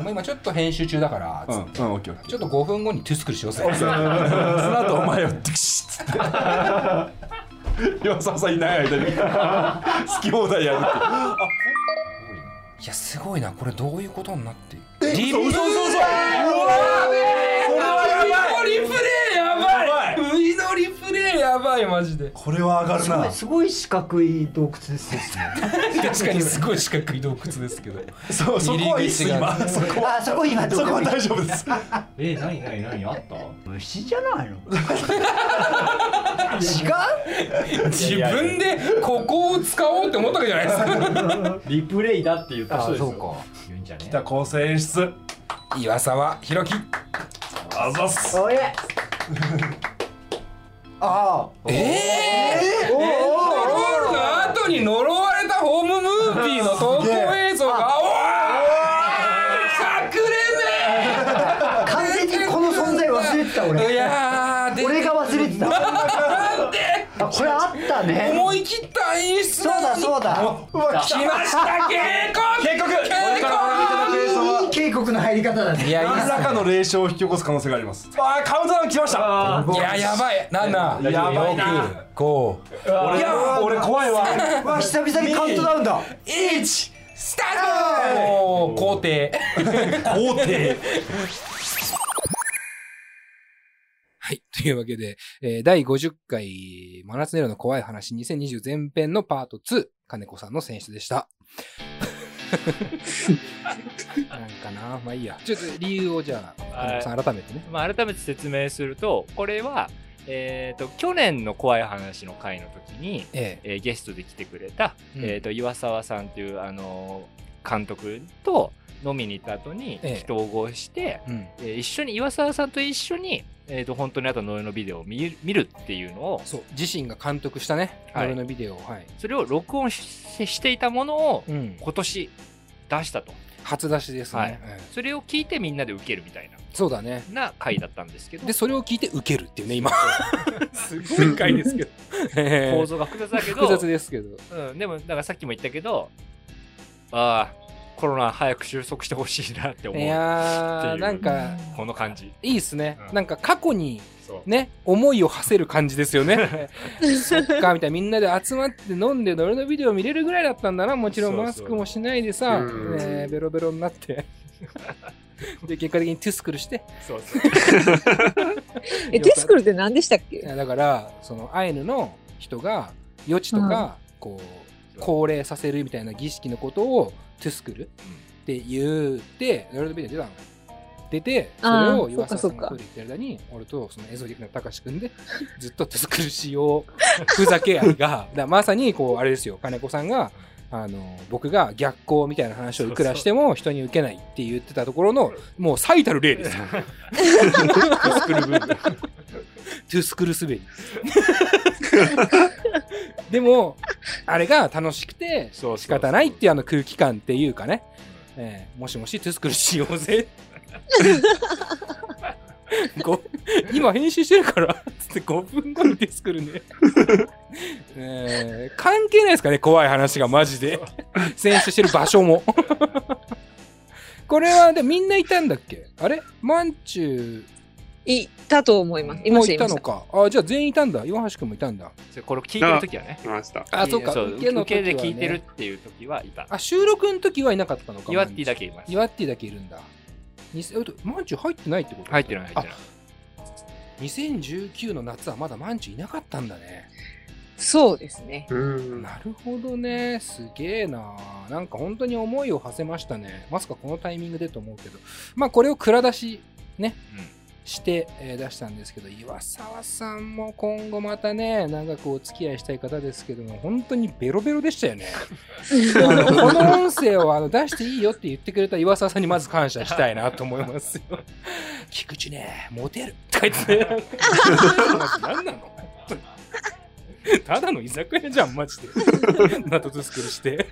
A: お前今ちょっと編集中だからちょっと5分後にトゥスクルしようぜ
J: その後お前をテクシッつって。岩沢さんいない間に。好き放題やるって。あ
A: いやすごいな。これどういうことになって。
J: え
A: リ
J: 嘘嘘嘘嘘
A: うわやべえ
J: これはやばい
A: ウイのリプレイやばいウイのリプレイやばいマジで。
J: これは上がるな。
I: すごいすごい四角い洞窟ですね。
A: 確かにすごい四角い洞窟ですけど。
J: そうそこはいいっす今そこ。は
I: あそこ今ど
J: そこは
I: こ
J: 大丈夫です。
B: え、なになになにあった？
I: 虫じゃないの？
A: 自分でここを使おうって思ったわけじゃないです。か
B: リプレイだって言った人ですよ。
I: あそうか。
J: 北構成演出。
A: 岩沢弘樹。
J: あざっす
I: ああ
A: ええー、エンドロールの後に呪われたホームムービーの投稿映像がおー！
I: 完全にこの存在忘れてた俺。
A: いや
I: 俺が忘れてた。
A: なんで？
I: あこれあったね。
A: 思い切った演出
I: そうだそうだ。
J: うわ
A: 来ました警告！
J: 警告！
A: 警告
I: いい警告の入り方だね。
A: いや
J: 何らかの霊障を引き起こす可能性があります。あーカウントダウン来ました。
A: いややばい。7
J: やばいな。
A: 5
J: 俺
A: いや
J: 俺怖いわ。
I: うわ久々にカウントダウンだ。
A: 1スタート！もう皇帝。
J: 皇帝。
A: はい。というわけで、えー第50回、真夏の夜の怖い話2020前編のパート2、金子さんの選出でした。なんかなまあいいや。ちょっと理由をじゃあ、金子さん改めてね。
B: まあ、改めて説明するとこれは、えー、と去年の怖い話の回の時に、
A: え
B: えーゲストで来てくれた、
A: うん
B: えー、と岩沢さんという、あのー監督と飲みに行った後に
A: ええ
B: 人を合して、
A: うん。
B: えー一緒に岩沢さんと一緒に、えー、と本当にあったノエのビデオを見る見るっていうのを
A: そう、自身が監督したね、
B: はい
A: 俺のビデオを、はい。
B: それを録音ししていたものを
A: うん。
B: 今年出したと
A: 初出しですね。
B: はい
A: ええ
B: それを聞いてみんなで受けるみたいな
A: そうだね。
B: な回だったんですけど
A: で、それを聞いて受けるっていうね、今。すごい回ですけど。ええ
B: 構造が複雑だけど
A: 複雑ですけど。
B: うん、でもだからさっきも言ったけどああコロナ早く収束してほしいなって思う
A: いやなんか、
B: この感じ
A: いいっすね。
B: うん
A: なんか過去に、
B: そう
A: ね、思いを馳せる感じですよね。そっか、みたいな。みんなで集まって飲んで、俺のビデオ見れるぐらいだったんだな。もちろんマスクもしないでさ、
D: うん
A: ねベロベロになって。で、結果的にトゥスクルして。
B: そうそう
C: え、テスクルって何でしたっけ？
A: だから、そのアイヌの人が余地とか、こう高齢させるみたいな儀式のことをトゥスクルって言ってロールドビデオ出たの。出てそれを岩沢さんがトイレ行ってる間に俺とそのエゾリックなたかしくん。でずっとトゥスクル使用ふざけ合いが だまさにこうあれですよ金子さんがあの僕が逆光みたいな話をいくらしても人に受けないって言ってたところのもう最たる例ですよ。トゥスクルブームトゥスクル滑り でもあれが楽しくて仕方ないっていうあの空気感っていうかね、えーもしもしトゥスクルしようぜ。ご今編集してるからつって5分後にトゥスクルね、えー関係ないですかね怖い話がマジで。選出してる場所も。これはでみんないたんだっけ？あれ？マンチュ
C: いたと思います。いま
A: も
C: した、いた。
A: のか。あじゃあ全員いたんだ。岩橋君もいたんだ。
B: これ聞いてる時はね。
D: いました。
A: あそうか。
B: そう
A: 受けの時はね。
B: 受けで聞いてるっていう時はいた。
A: あ収録の時はいなかったのか。
B: イワッティだけいます。
A: イワッティだけいるんだ。にせえっとマンチュ入ってないってこと？
B: 入ってない入ってない。
A: 2019の夏はまだマンチュいなかったんだね。
C: そうですね。
A: なるほどね。すげえな。なんか本当に思いを馳せましたね。まさかこのタイミングでと思うけど。まあこれを蔵出しね、して、えー出したんですけど岩沢さんも今後またね長くお付き合いしたい方ですけども本当にベロベロでしたよね。あのこの音声をあの出していいよって言ってくれた岩沢さんにまず感謝したいなと思いますよ。菊池ねモテる。とか言って何なの？ただの居酒屋じゃんマジで。ナトトゥスクルして。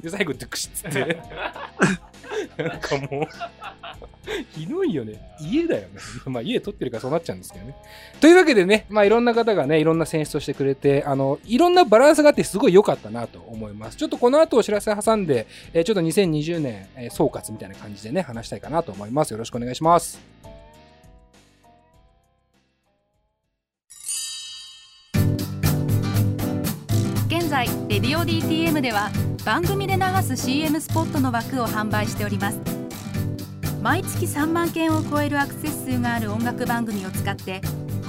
A: で最後ドゥクシっつって。なんかもうひどいよね。家だよね。まあ家取ってるからそうなっちゃうんですけどね。というわけでねまあいろんな方がねいろんな選出をしてくれてあのいろんなバランスがあってすごい良かったなと思います。ちょっとこの後お知らせ挟んで、えーちょっと2020年、えー総括みたいな感じでね話したいかなと思います。よろしくお願いします。
E: 現在レディオ DTM では番組で流す CM スポットの枠を販売しております。毎月3万件を超えるアクセス数がある音楽番組を使って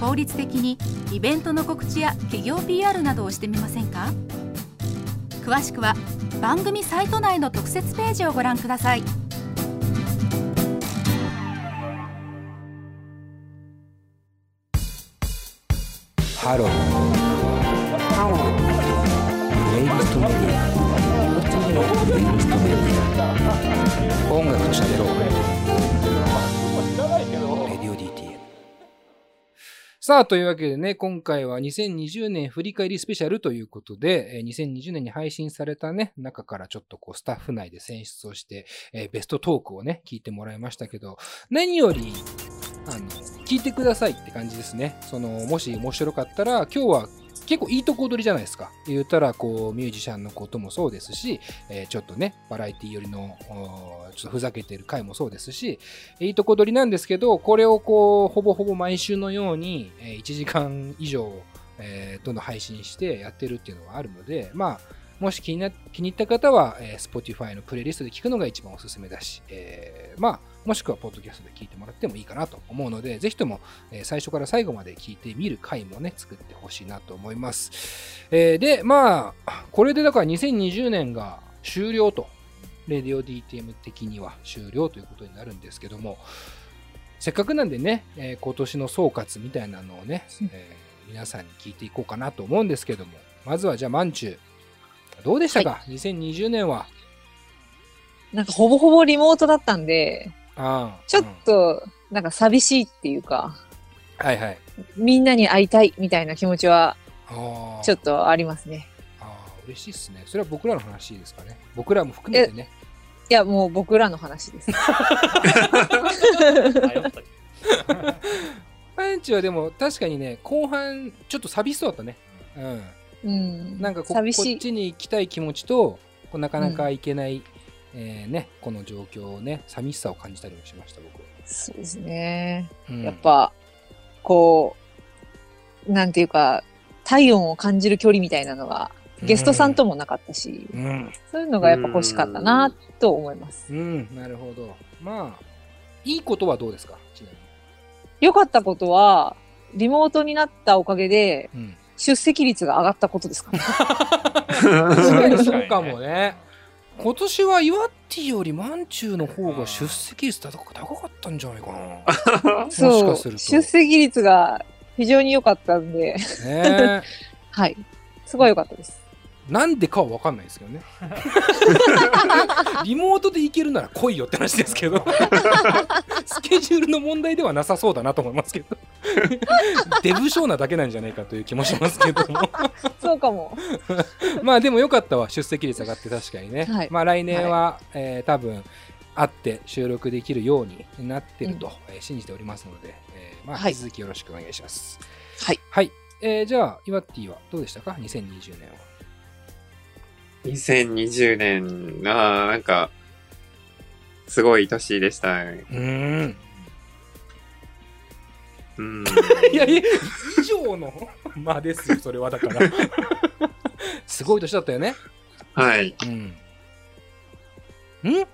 E: 効率的にイベントの告知や企業 PR などをしてみませんか？詳しくは番組サイト内の特設ページをご覧ください。
A: Hello hello レイリストメディアレイリストメディア音楽と喋ろうレディオ DTM さあ、というわけでね、今回は2020年振り返りスペシャルということで、え2020年に配信されたね、中からちょっとこうスタッフ内で選出をして、えベストトークをね、聞いてもらいましたけど、何より、あの、聞いてくださいって感じですね。その、もし面白かったら、今日は結構いいとこ取りじゃないですか。言ったら、こう、ミュージシャンのこともそうですし、えーちょっとね、バラエティ寄りの、ちょっとふざけてる回もそうですし、いいとこ取りなんですけど、これをこう、ほぼほぼ毎週のように、え1時間以上、えーどんどん配信してやってるっていうのはあるので、まあ、もし気にな気に入った方は、えー Spotify のプレイリストで聞くのが一番おすすめだし、えーまあ、もしくはポッドキャストで聞いてもらってもいいかなと思うので、ぜひとも、えー最初から最後まで聞いてみる回もね、作ってほしいなと思います。えーで、まあ、これでだから2020年が終了と、レディオ DTM 的には終了ということになるんですけども、せっかくなんでね、えー今年の総括みたいなのをね、えー皆さんに聞いていこうかなと思うんですけども、まずはじゃあ、まんちゅう、どうでしたか、2020年は。
C: なんかほぼほぼリモートだったんで、
A: あ
C: ちょっと、なんか寂しいっていうか、
A: あ、はいはい。
C: みんなに会いたいみたいな気持ちは、
A: ああ、
C: ちょっとありますね。
A: 嬉しいっすね。それは僕らの話ですかね。僕らも含めてね。
C: いや、もう僕らの話です。
A: パンチはでも確かにね、後半ちょっと寂しそうだったね。うん。
C: うん。
A: なんかここ
C: 寂しい
A: っちに行きたい気持ちと、こうなかなか行けない、えーね、この状況をね、寂しさを感じたりもしました、僕。
C: そうですね。
A: うん
C: やっぱ、こう、なんていうか、体温を感じる距離みたいなのが、ゲストさんともなかったし、
A: うん。
C: そういうのがやっぱ欲しかったなと思います。
A: うん、なるほど。まあ、いいことはどうですか？ちなみに。
C: 良かったことは、リモートになったおかげで、
A: うん
C: 出席率が上がったことですかね。
A: そうかもね。今年はイワッティよりマンチューの方が出席率高か高かったんじゃないかな。もしかすると。
C: 出席率が非常に良かったんで、
A: ね
C: はい。すごい良かったです。
A: なんでかは分かんないですけどね。リモートで行けるなら来いよって話ですけど、スケジュールの問題ではなさそうだなと思いますけど、デブ症なだけなんじゃないかという気もしますけども。
C: そうかも。
A: まあでもよかったわ、出席率上がって確かにね。
C: はい
A: まあ来年は、えー多分会って収録できるようになってると、えー信じておりますので、えーまあ
C: はい
A: 引き続きよろしくお願いします。
C: はい。
A: はい。えーじゃあ、イワッティはどうでしたか ?2020 年は。
D: 2020年は、なんか、すごい年でしたね。
A: うーん。
D: うん。
A: いやいや、以上のまあですよ、それはだから。すごい年だったよね。
D: はい。
A: うん。ん？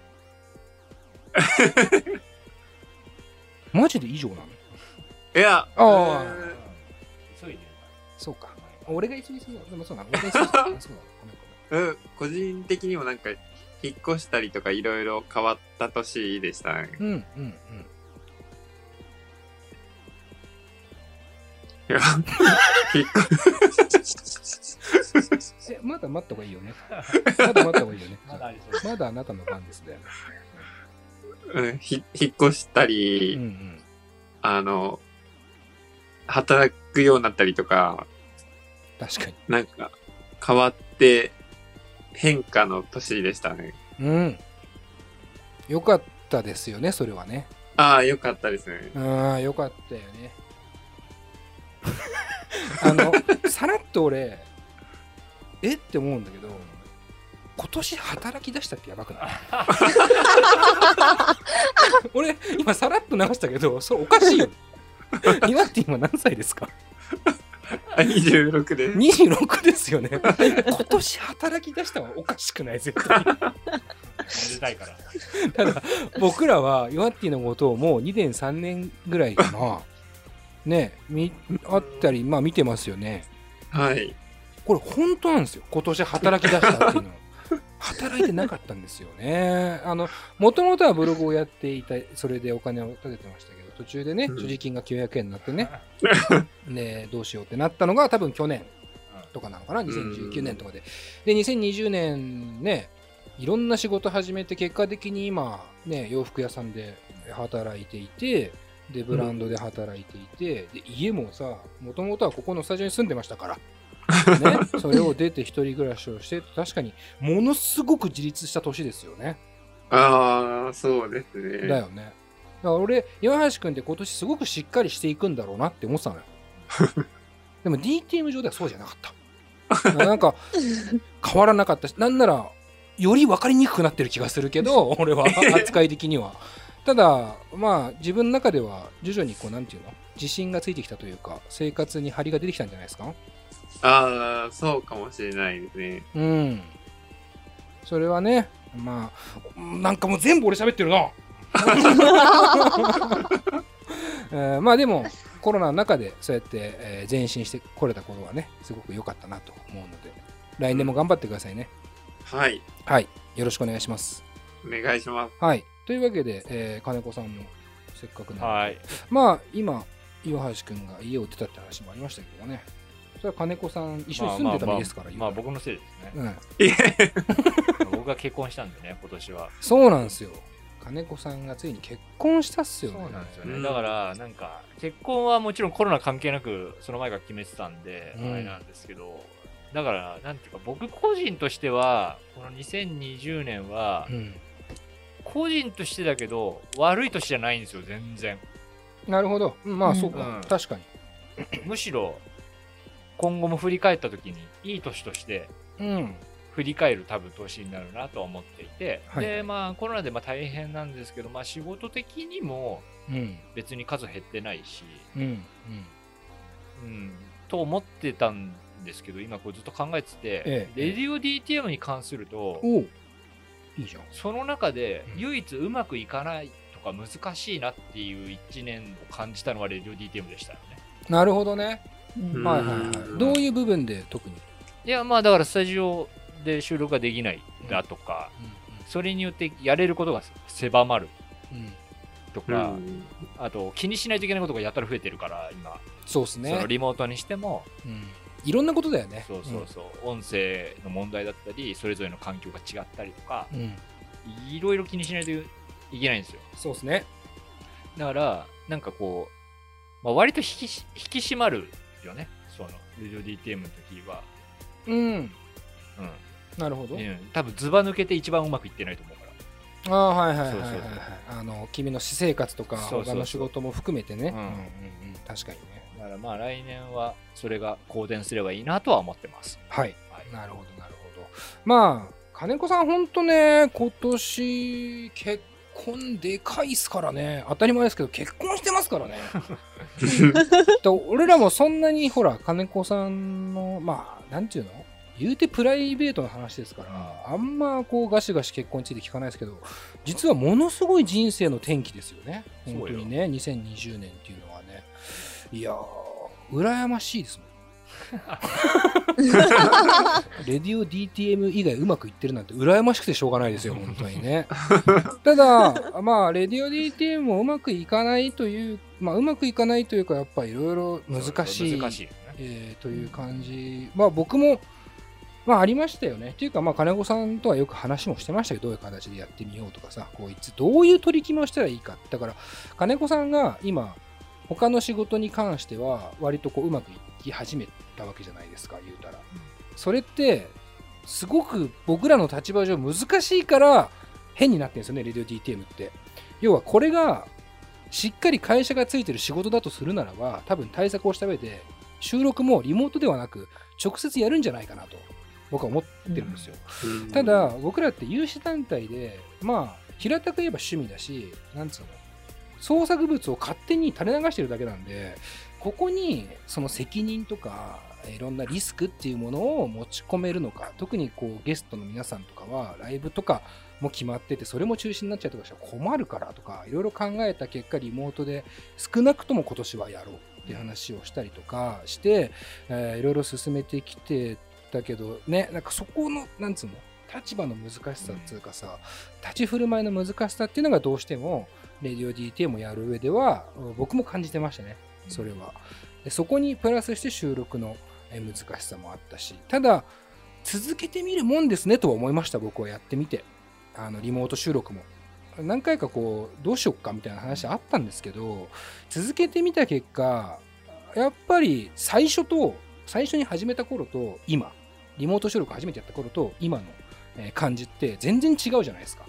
A: マジで以上なの？
D: いや、
A: ああ。
B: 急いでる
A: そうか。俺が急ぎすぎだ。でもそうなの。俺が急ぎすぎだ。そうだ。ごめんごめん
D: うん、個人的にもなんか、引っ越したりとかいろいろ変わった年でしたね。
A: うんうんうん。
D: いや、引っ
A: え、まだ待った方がいいよね。まだ待った方がいいよね。
B: まだ
A: まだあなたの番ですね。
D: うんひ引っ越したり、
A: うんうん。
D: あの、働くようになったりとか、
A: 確かに。
D: なんか、変わって変化の年でしたね。
A: うん。よかったですよね、それはね。
D: ああ、よかったですね。
A: ああ、よかったよね。あの、さらっと俺、えって思うんだけど、今年働き出したってやばくない？俺、今さらっと流したけど、それおかしいよ。今って今何歳ですか？
D: あ26で。
A: 26ですよね。今年働き出したはおかしくない？絶対。
B: 出たいから。
A: ただ僕らはヨアッティのことをもう2年3年ぐらいかなねみあったりまあ見てますよね
D: はい。
A: これ本当なんですよ今年働き出したっていうのは働いてなかったんですよねあのもともとはブログをやっていたそれでお金を立ててましたけど途中でね
D: うん。
A: 所持金が900円になってね。でどうしようってなったのが多分去年とかなのかな？2019年とかで。で2020年ねいろんな仕事始めて結果的に今ね洋服屋さんで働いていてでブランドで働いていて、で家もさもともとはここのスタジオに住んでましたから、ね、それを出て一人暮らしをして確かにものすごく自立した年ですよね。
D: ああ、そうですね。
A: だよねだから俺岩橋君って今年すごくしっかりしていくんだろうなって思ってたのよ。でも DTM 上ではそうじゃなかった。なんか変わらなかったしなんならより分かりにくくなってる気がするけど 俺は扱い的には。ただまあ自分の中では徐々にこうなんていうの？自信がついてきたというか生活に張りが出てきたんじゃないですか？
D: ああ、そうかもしれないですね。
A: うん。それはねまあなんかもう全部俺喋ってるな えー まあでもコロナの中でそうやって、えー前進してこれたことはねすごく良かったなと思うので来年も頑張ってくださいね
D: はい。
A: はいよろしくお願いします
D: お願いします。
A: はいというわけで、えー金子さんもせっかくなので
B: はい。
A: まあ今岩橋君が家を出たって話もありましたけどねそれは金子さん一緒に住んでた身ですから
B: まあまあまあ僕のせいですね。
A: うん
B: 僕が結婚したんでね、今年は。
A: そうなんですよ金子さんがついに結婚したっすよね。
B: そうなんですよね。
D: うん。
B: だから、なんか、結婚はもちろんコロナ関係なく、その前から決めてたんで、
A: うん。
B: あれなんですけど、だから、なんていうか、僕個人としては、この2020年は、
A: うん。
B: 個人としてだけど、悪い年じゃないんですよ、全然。
A: なるほど。うんまあ
C: うん。
A: そうか、
B: うん。
A: 確かに。
B: むしろ、今後も振り返った時に、いい年として、
A: うん
B: 振り返る多分年になるなとは思っていて、
A: はい。
B: でまあコロナでまあ大変なんですけど、まあ、仕事的にも
A: うん。
B: 別に数減ってないし、
A: うん
B: うん、と思ってたんですけど今こうずっと考えてて、
A: ええ
B: レディオ DTM に関すると
A: いいじゃん。
B: その中で
A: うん。
B: 唯一うまくいかないとか難しいなっていう一年を感じたのはレディオ DTM でしたよね。
A: なるほどね。
C: うん。
A: はいはいはい。どういう部分で特に？
B: いやまあだからスタジオで収録ができないだとか、それによってやれることが狭まる。とか、
D: うん。
B: あと気にしないといけないことがやたら増えてるから今。
A: そうですね。
B: そのリモートにしても、
A: うん。いろんなことだよね。
B: そうそうそう、音声の問題だったりそれぞれの環境が違ったりとか、
A: うん。
B: いろいろ気にしないといけないんですよ。
A: そうですね。
B: だからなんかこう、まあ、割と引きし引き締まるよね。そのレディオ DTM の時は。
A: うん。
B: うん
A: なるほど、
B: うん。多分ズバ抜けて一番うまくいってないと思うから。
A: ああはいはいはいはいあの君の私生活とか他の仕事も含めてね。
B: うん。
A: うんうんうん。確かにね。
B: だからまあ来年はそれが好転すればいいなとは思ってます。
A: はい、なるほどなるほど。まあ金子さんほんとね今年結婚でかいっすからね。当たり前ですけど結婚してますからね。だ俺らもそんなにほら金子さんのまあなんていうの？言うてプライベートな話ですからあんまこうガシガシ結婚について聞かないですけど実はものすごい人生の転機ですよね。本当にね2020年っていうのはね。いやー羨ましいですもん。レディオ DTM 以外うまくいってるなんて羨ましくてしょうがないですよ、本当にね。ただ、まあ、レディオ DTM もうまくいかないという、まあ、うまくいかないというか、やっぱいろいろ難しい、
B: 難しいよね。
A: えーという感じ。まあ、僕も、まあ、ありましたよね。っていうか、まあ、金子さんとはよく話もしてましたけど、どういう形でやってみようとかさ、こういつ、どういう取り決めをしたらいいか。だから、金子さんが今、他の仕事に関しては、割とこう、うまくいき始めたわけじゃないですか、言うたら。それって、すごく僕らの立場上難しいから変になってるんですよね、レディオ DTM って。要はこれがしっかり会社がついてる仕事だとするならば、多分対策をした上で、収録もリモートではなく、直接やるんじゃないかなと、僕は思ってるんですよ。ただ、僕らって有志団体で、まあ、平たく言えば趣味だし、なんつうの、創作物を勝手に垂れ流してるだけなんで、ここにその責任とか、いろんなリスクっていうものを持ち込めるのか、特にこうゲストの皆さんとかは、ライブとかも決まってて、それも中止になっちゃうとかしたら困るからとか、いろいろ考えた結果、リモートで少なくとも今年はやろうっていう話をしたりとかして、えーいろいろ進めてきてたけど、ね、なんかそこの、なんつうの、立場の難しさっていうかさ、立ち振る舞いの難しさっていうのがどうしても、レディオ DT もやる上では、僕も感じてましたね、それは。でそこにプラスして収録の難しさもあったし、ただ、続けてみるもんですねとは思いました、僕はやってみて。あの、リモート収録も。何回かこう、どうしよっかみたいな話あったんですけど、続けてみた結果、やっぱり最初と、最初に始めた頃と今、リモート収録初めてやった頃と今の感じって全然違うじゃないですか。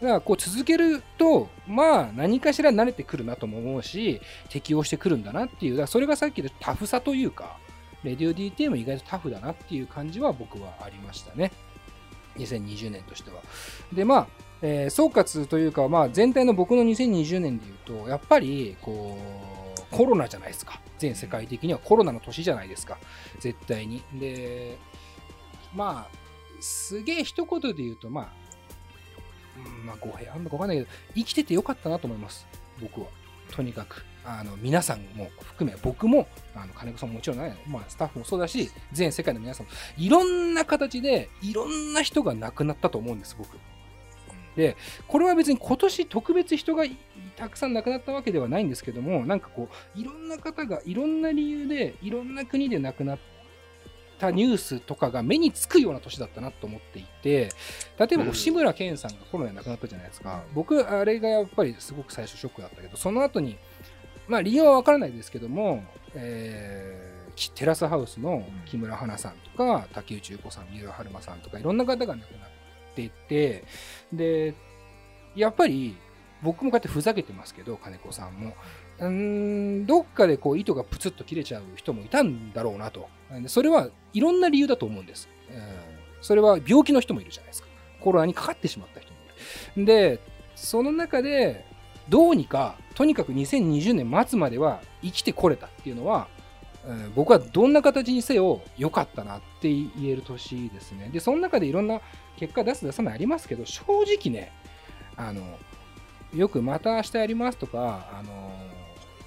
A: だからこう続けると、まあ何かしら慣れてくるなとも思うし、適応してくるんだなっていう、だからそれがさっきでタフさというか、レディオ DT も意外とタフだなっていう感じは僕はありましたね。2020年としては。で、まあ、えー総括というか、まあ全体の僕の2020年で言うと、やっぱり、こう、コロナじゃないですか。全世界的にはコロナの年じゃないですか。絶対に。で、まあ、すげえ一言で言うと、まあ、うんまあ、語弊あんのかわかんないけど、生きててよかったなと思います。僕は。とにかく。あの、皆さんも含め、僕も、あの、金子さんももちろんね、まあ、スタッフもそうだし、全世界の皆さんも、いろんな形で、いろんな人が亡くなったと思うんです、僕。で、これは別に今年特別人がたくさん亡くなったわけではないんですけども、なんかこう、いろんな方がいろんな理由で、いろんな国で亡くなったニュースとかが目につくような年だったなと思っていて、例えば志村けんさんがコロナで亡くなったじゃないですか。僕、あれがやっぱりすごく最初ショックだったけど、その後に、まあ理由はわからないですけども、えーきテラスハウスの木村花さんとか、竹内優子さん、三浦春馬さんとか、いろんな方が亡くなっていて、で、やっぱり僕もこうやってふざけてますけど、金子さんも。うんどっかでこう糸がプツッと切れちゃう人もいたんだろうなと。それはいろんな理由だと思うんです。うんそれは病気の人もいるじゃないですか。コロナにかかってしまった人もいる。で、その中で、どうにか、とにかく2020年末までは生きてこれたっていうのは、うん僕はどんな形にせよ良かったなって言える年ですね。で、その中でいろんな結果出す出さないありますけど、正直ね、あの、よくまた明日やりますとか、あの、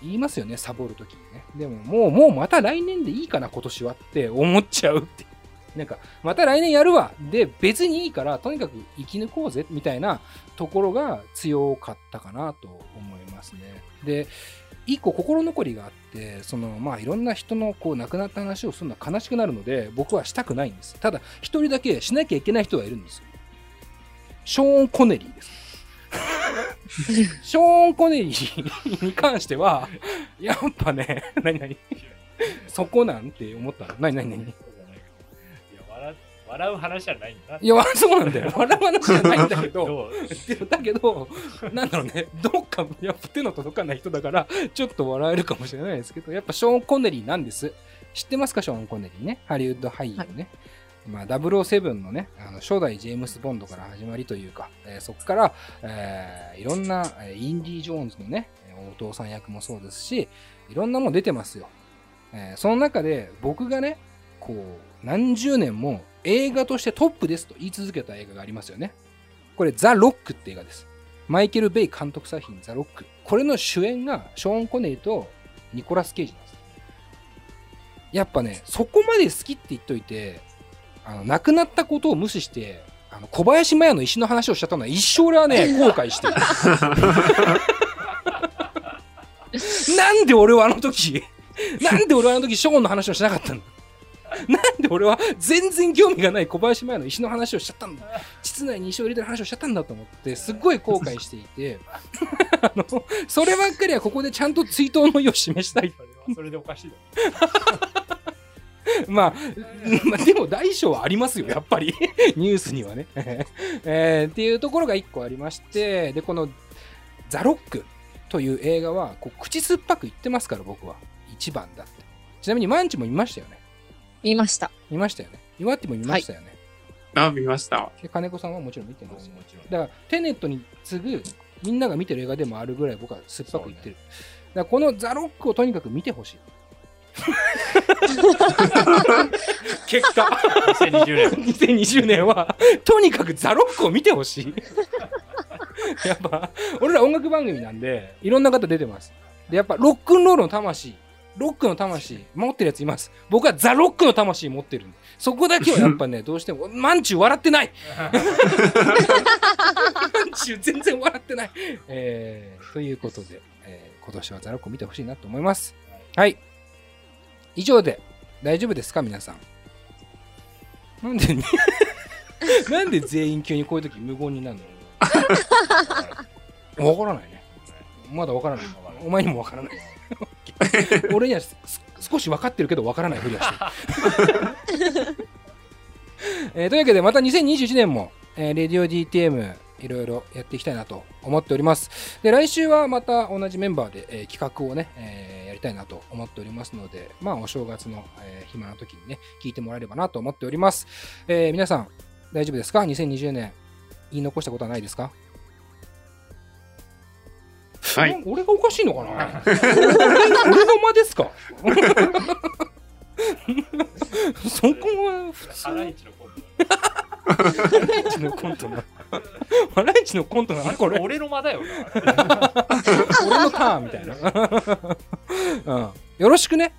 A: 言いますよね、サボるときにね。でももう、もうまた来年でいいかな、今年はって思っちゃうって。なんか、また来年やるわ。で、別にいいから、とにかく生き抜こうぜ、みたいなところが強かったかなと思いますね。で、一個心残りがあって、その、まあ、いろんな人のこう亡くなった話をするのは悲しくなるので、僕はしたくないんです。ただ、一人だけしなきゃいけない人がいるんですよ。ショーン・コネリーです。ショーン・コネリーに関しては、やっぱね、何何そこなんて思ったの何何何
B: いや笑笑う話じゃないんだ
A: いや、そうなんだよ。笑う話じゃないんだけ
B: ど
A: ど、でもだけど、なんだろうね、どっか、やっぱ手の届かない人だから、ちょっと笑えるかもしれないですけど、やっぱショーン・コネリーなんです。知ってますか、ショーン・コネリーね。ハリウッド俳優ね。まあ、007のね、あの初代ジェームス・ボンドから始まりというか、えーそこから、えーいろんな、インディ・ジョーンズのね、お父さん役もそうですし、いろんなもの出てますよ。えーその中で僕がね、こう、何十年も映画としてトップですと言い続けた映画がありますよね。これ、ザ・ロックって映画です。マイケル・ベイ監督作品、ザ・ロック。これの主演がショーン・コネリーとニコラス・ケイジなんです。やっぱね、そこまで好きって言っといて、あの亡くなったことを無視して、あの小林麻也の石の話をしちゃったのは一生俺はね、後悔してる。なんで俺はあの時、なんで俺はあの時ショーンの話をしなかったのなんで俺は全然興味がない小林麻也の石の話をしちゃったんだ？膣内に石を入れてる話をしちゃったんだと思ってすっごい後悔していて。あのそればっかりはここでちゃんと追悼の意を示したい。
B: それでおかしいよ
A: まあ、まあでも大小はありますよ、やっぱり。ニュースにはね。えーっていうところが一個ありまして、で、このザ・ロックという映画は、こう口酸っぱく言ってますから、僕は。一番だって。ちなみに、マンチも見ましたよね。
C: 見ました。
A: 見ましたよね。岩手も見ましたよね。
D: あ、見ました。
A: で金子さんはもちろん見てます？よ。だから、テネットに次ぐ、みんなが見てる映画でもあるぐらい僕は酸っぱく言ってる。だからこのザ・ロックをとにかく見てほしい。結果。
B: 2020年。
A: 2020年はとにかくザ・ロックを見てほしい。やっぱ俺ら音楽番組なんでいろんな方出てます。でやっぱロックンロールの魂。ロックの魂持ってるやついます。僕はザ・ロックの魂持ってるんで。そこだけはやっぱね どうしてもマンチュ笑ってない。マンチュ全然笑ってない、えー、ということで、えー今年はザ・ロックを見てほしいなと思います。はい以上で。大丈夫ですか？皆さん。なんで なんで全員急にこういう時無言になるの？わからないね。まだわからない。お前にもわからない。俺には少し分かってるけどわからないふりはしてる。えーというわけでまた2021年も、えー、レディオ DTM いろいろやっていきたいなと思っております。で来週はまた同じメンバーで、えー企画をね、えーやりたいなと思っておりますのでまあお正月の、えー暇な時にね聞いてもらえればなと思っております、えー皆さん大丈夫ですか？2020年言い残したことはないですか？
D: はい。
A: 俺がおかしいのかな？俺 俺の間ですか？そこは普通。
B: ハライチのコン
A: ハライチのコントなハライチのコントなの？これ
B: 俺の間だよな
A: 俺のターンみたいな、うん、よろしくね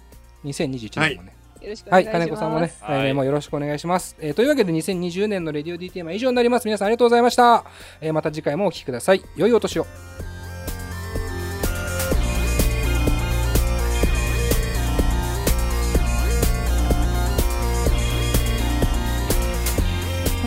A: 2021年もね、
C: よろしくお
A: はい、
C: 願いします。
A: 金子さんもね、
B: はい
A: 来年もよろしくお願いします。えーというわけで2020年のレディオ DTM は以上になります。皆さんありがとうございました。えーまた次回もお聴きください。良いお年を。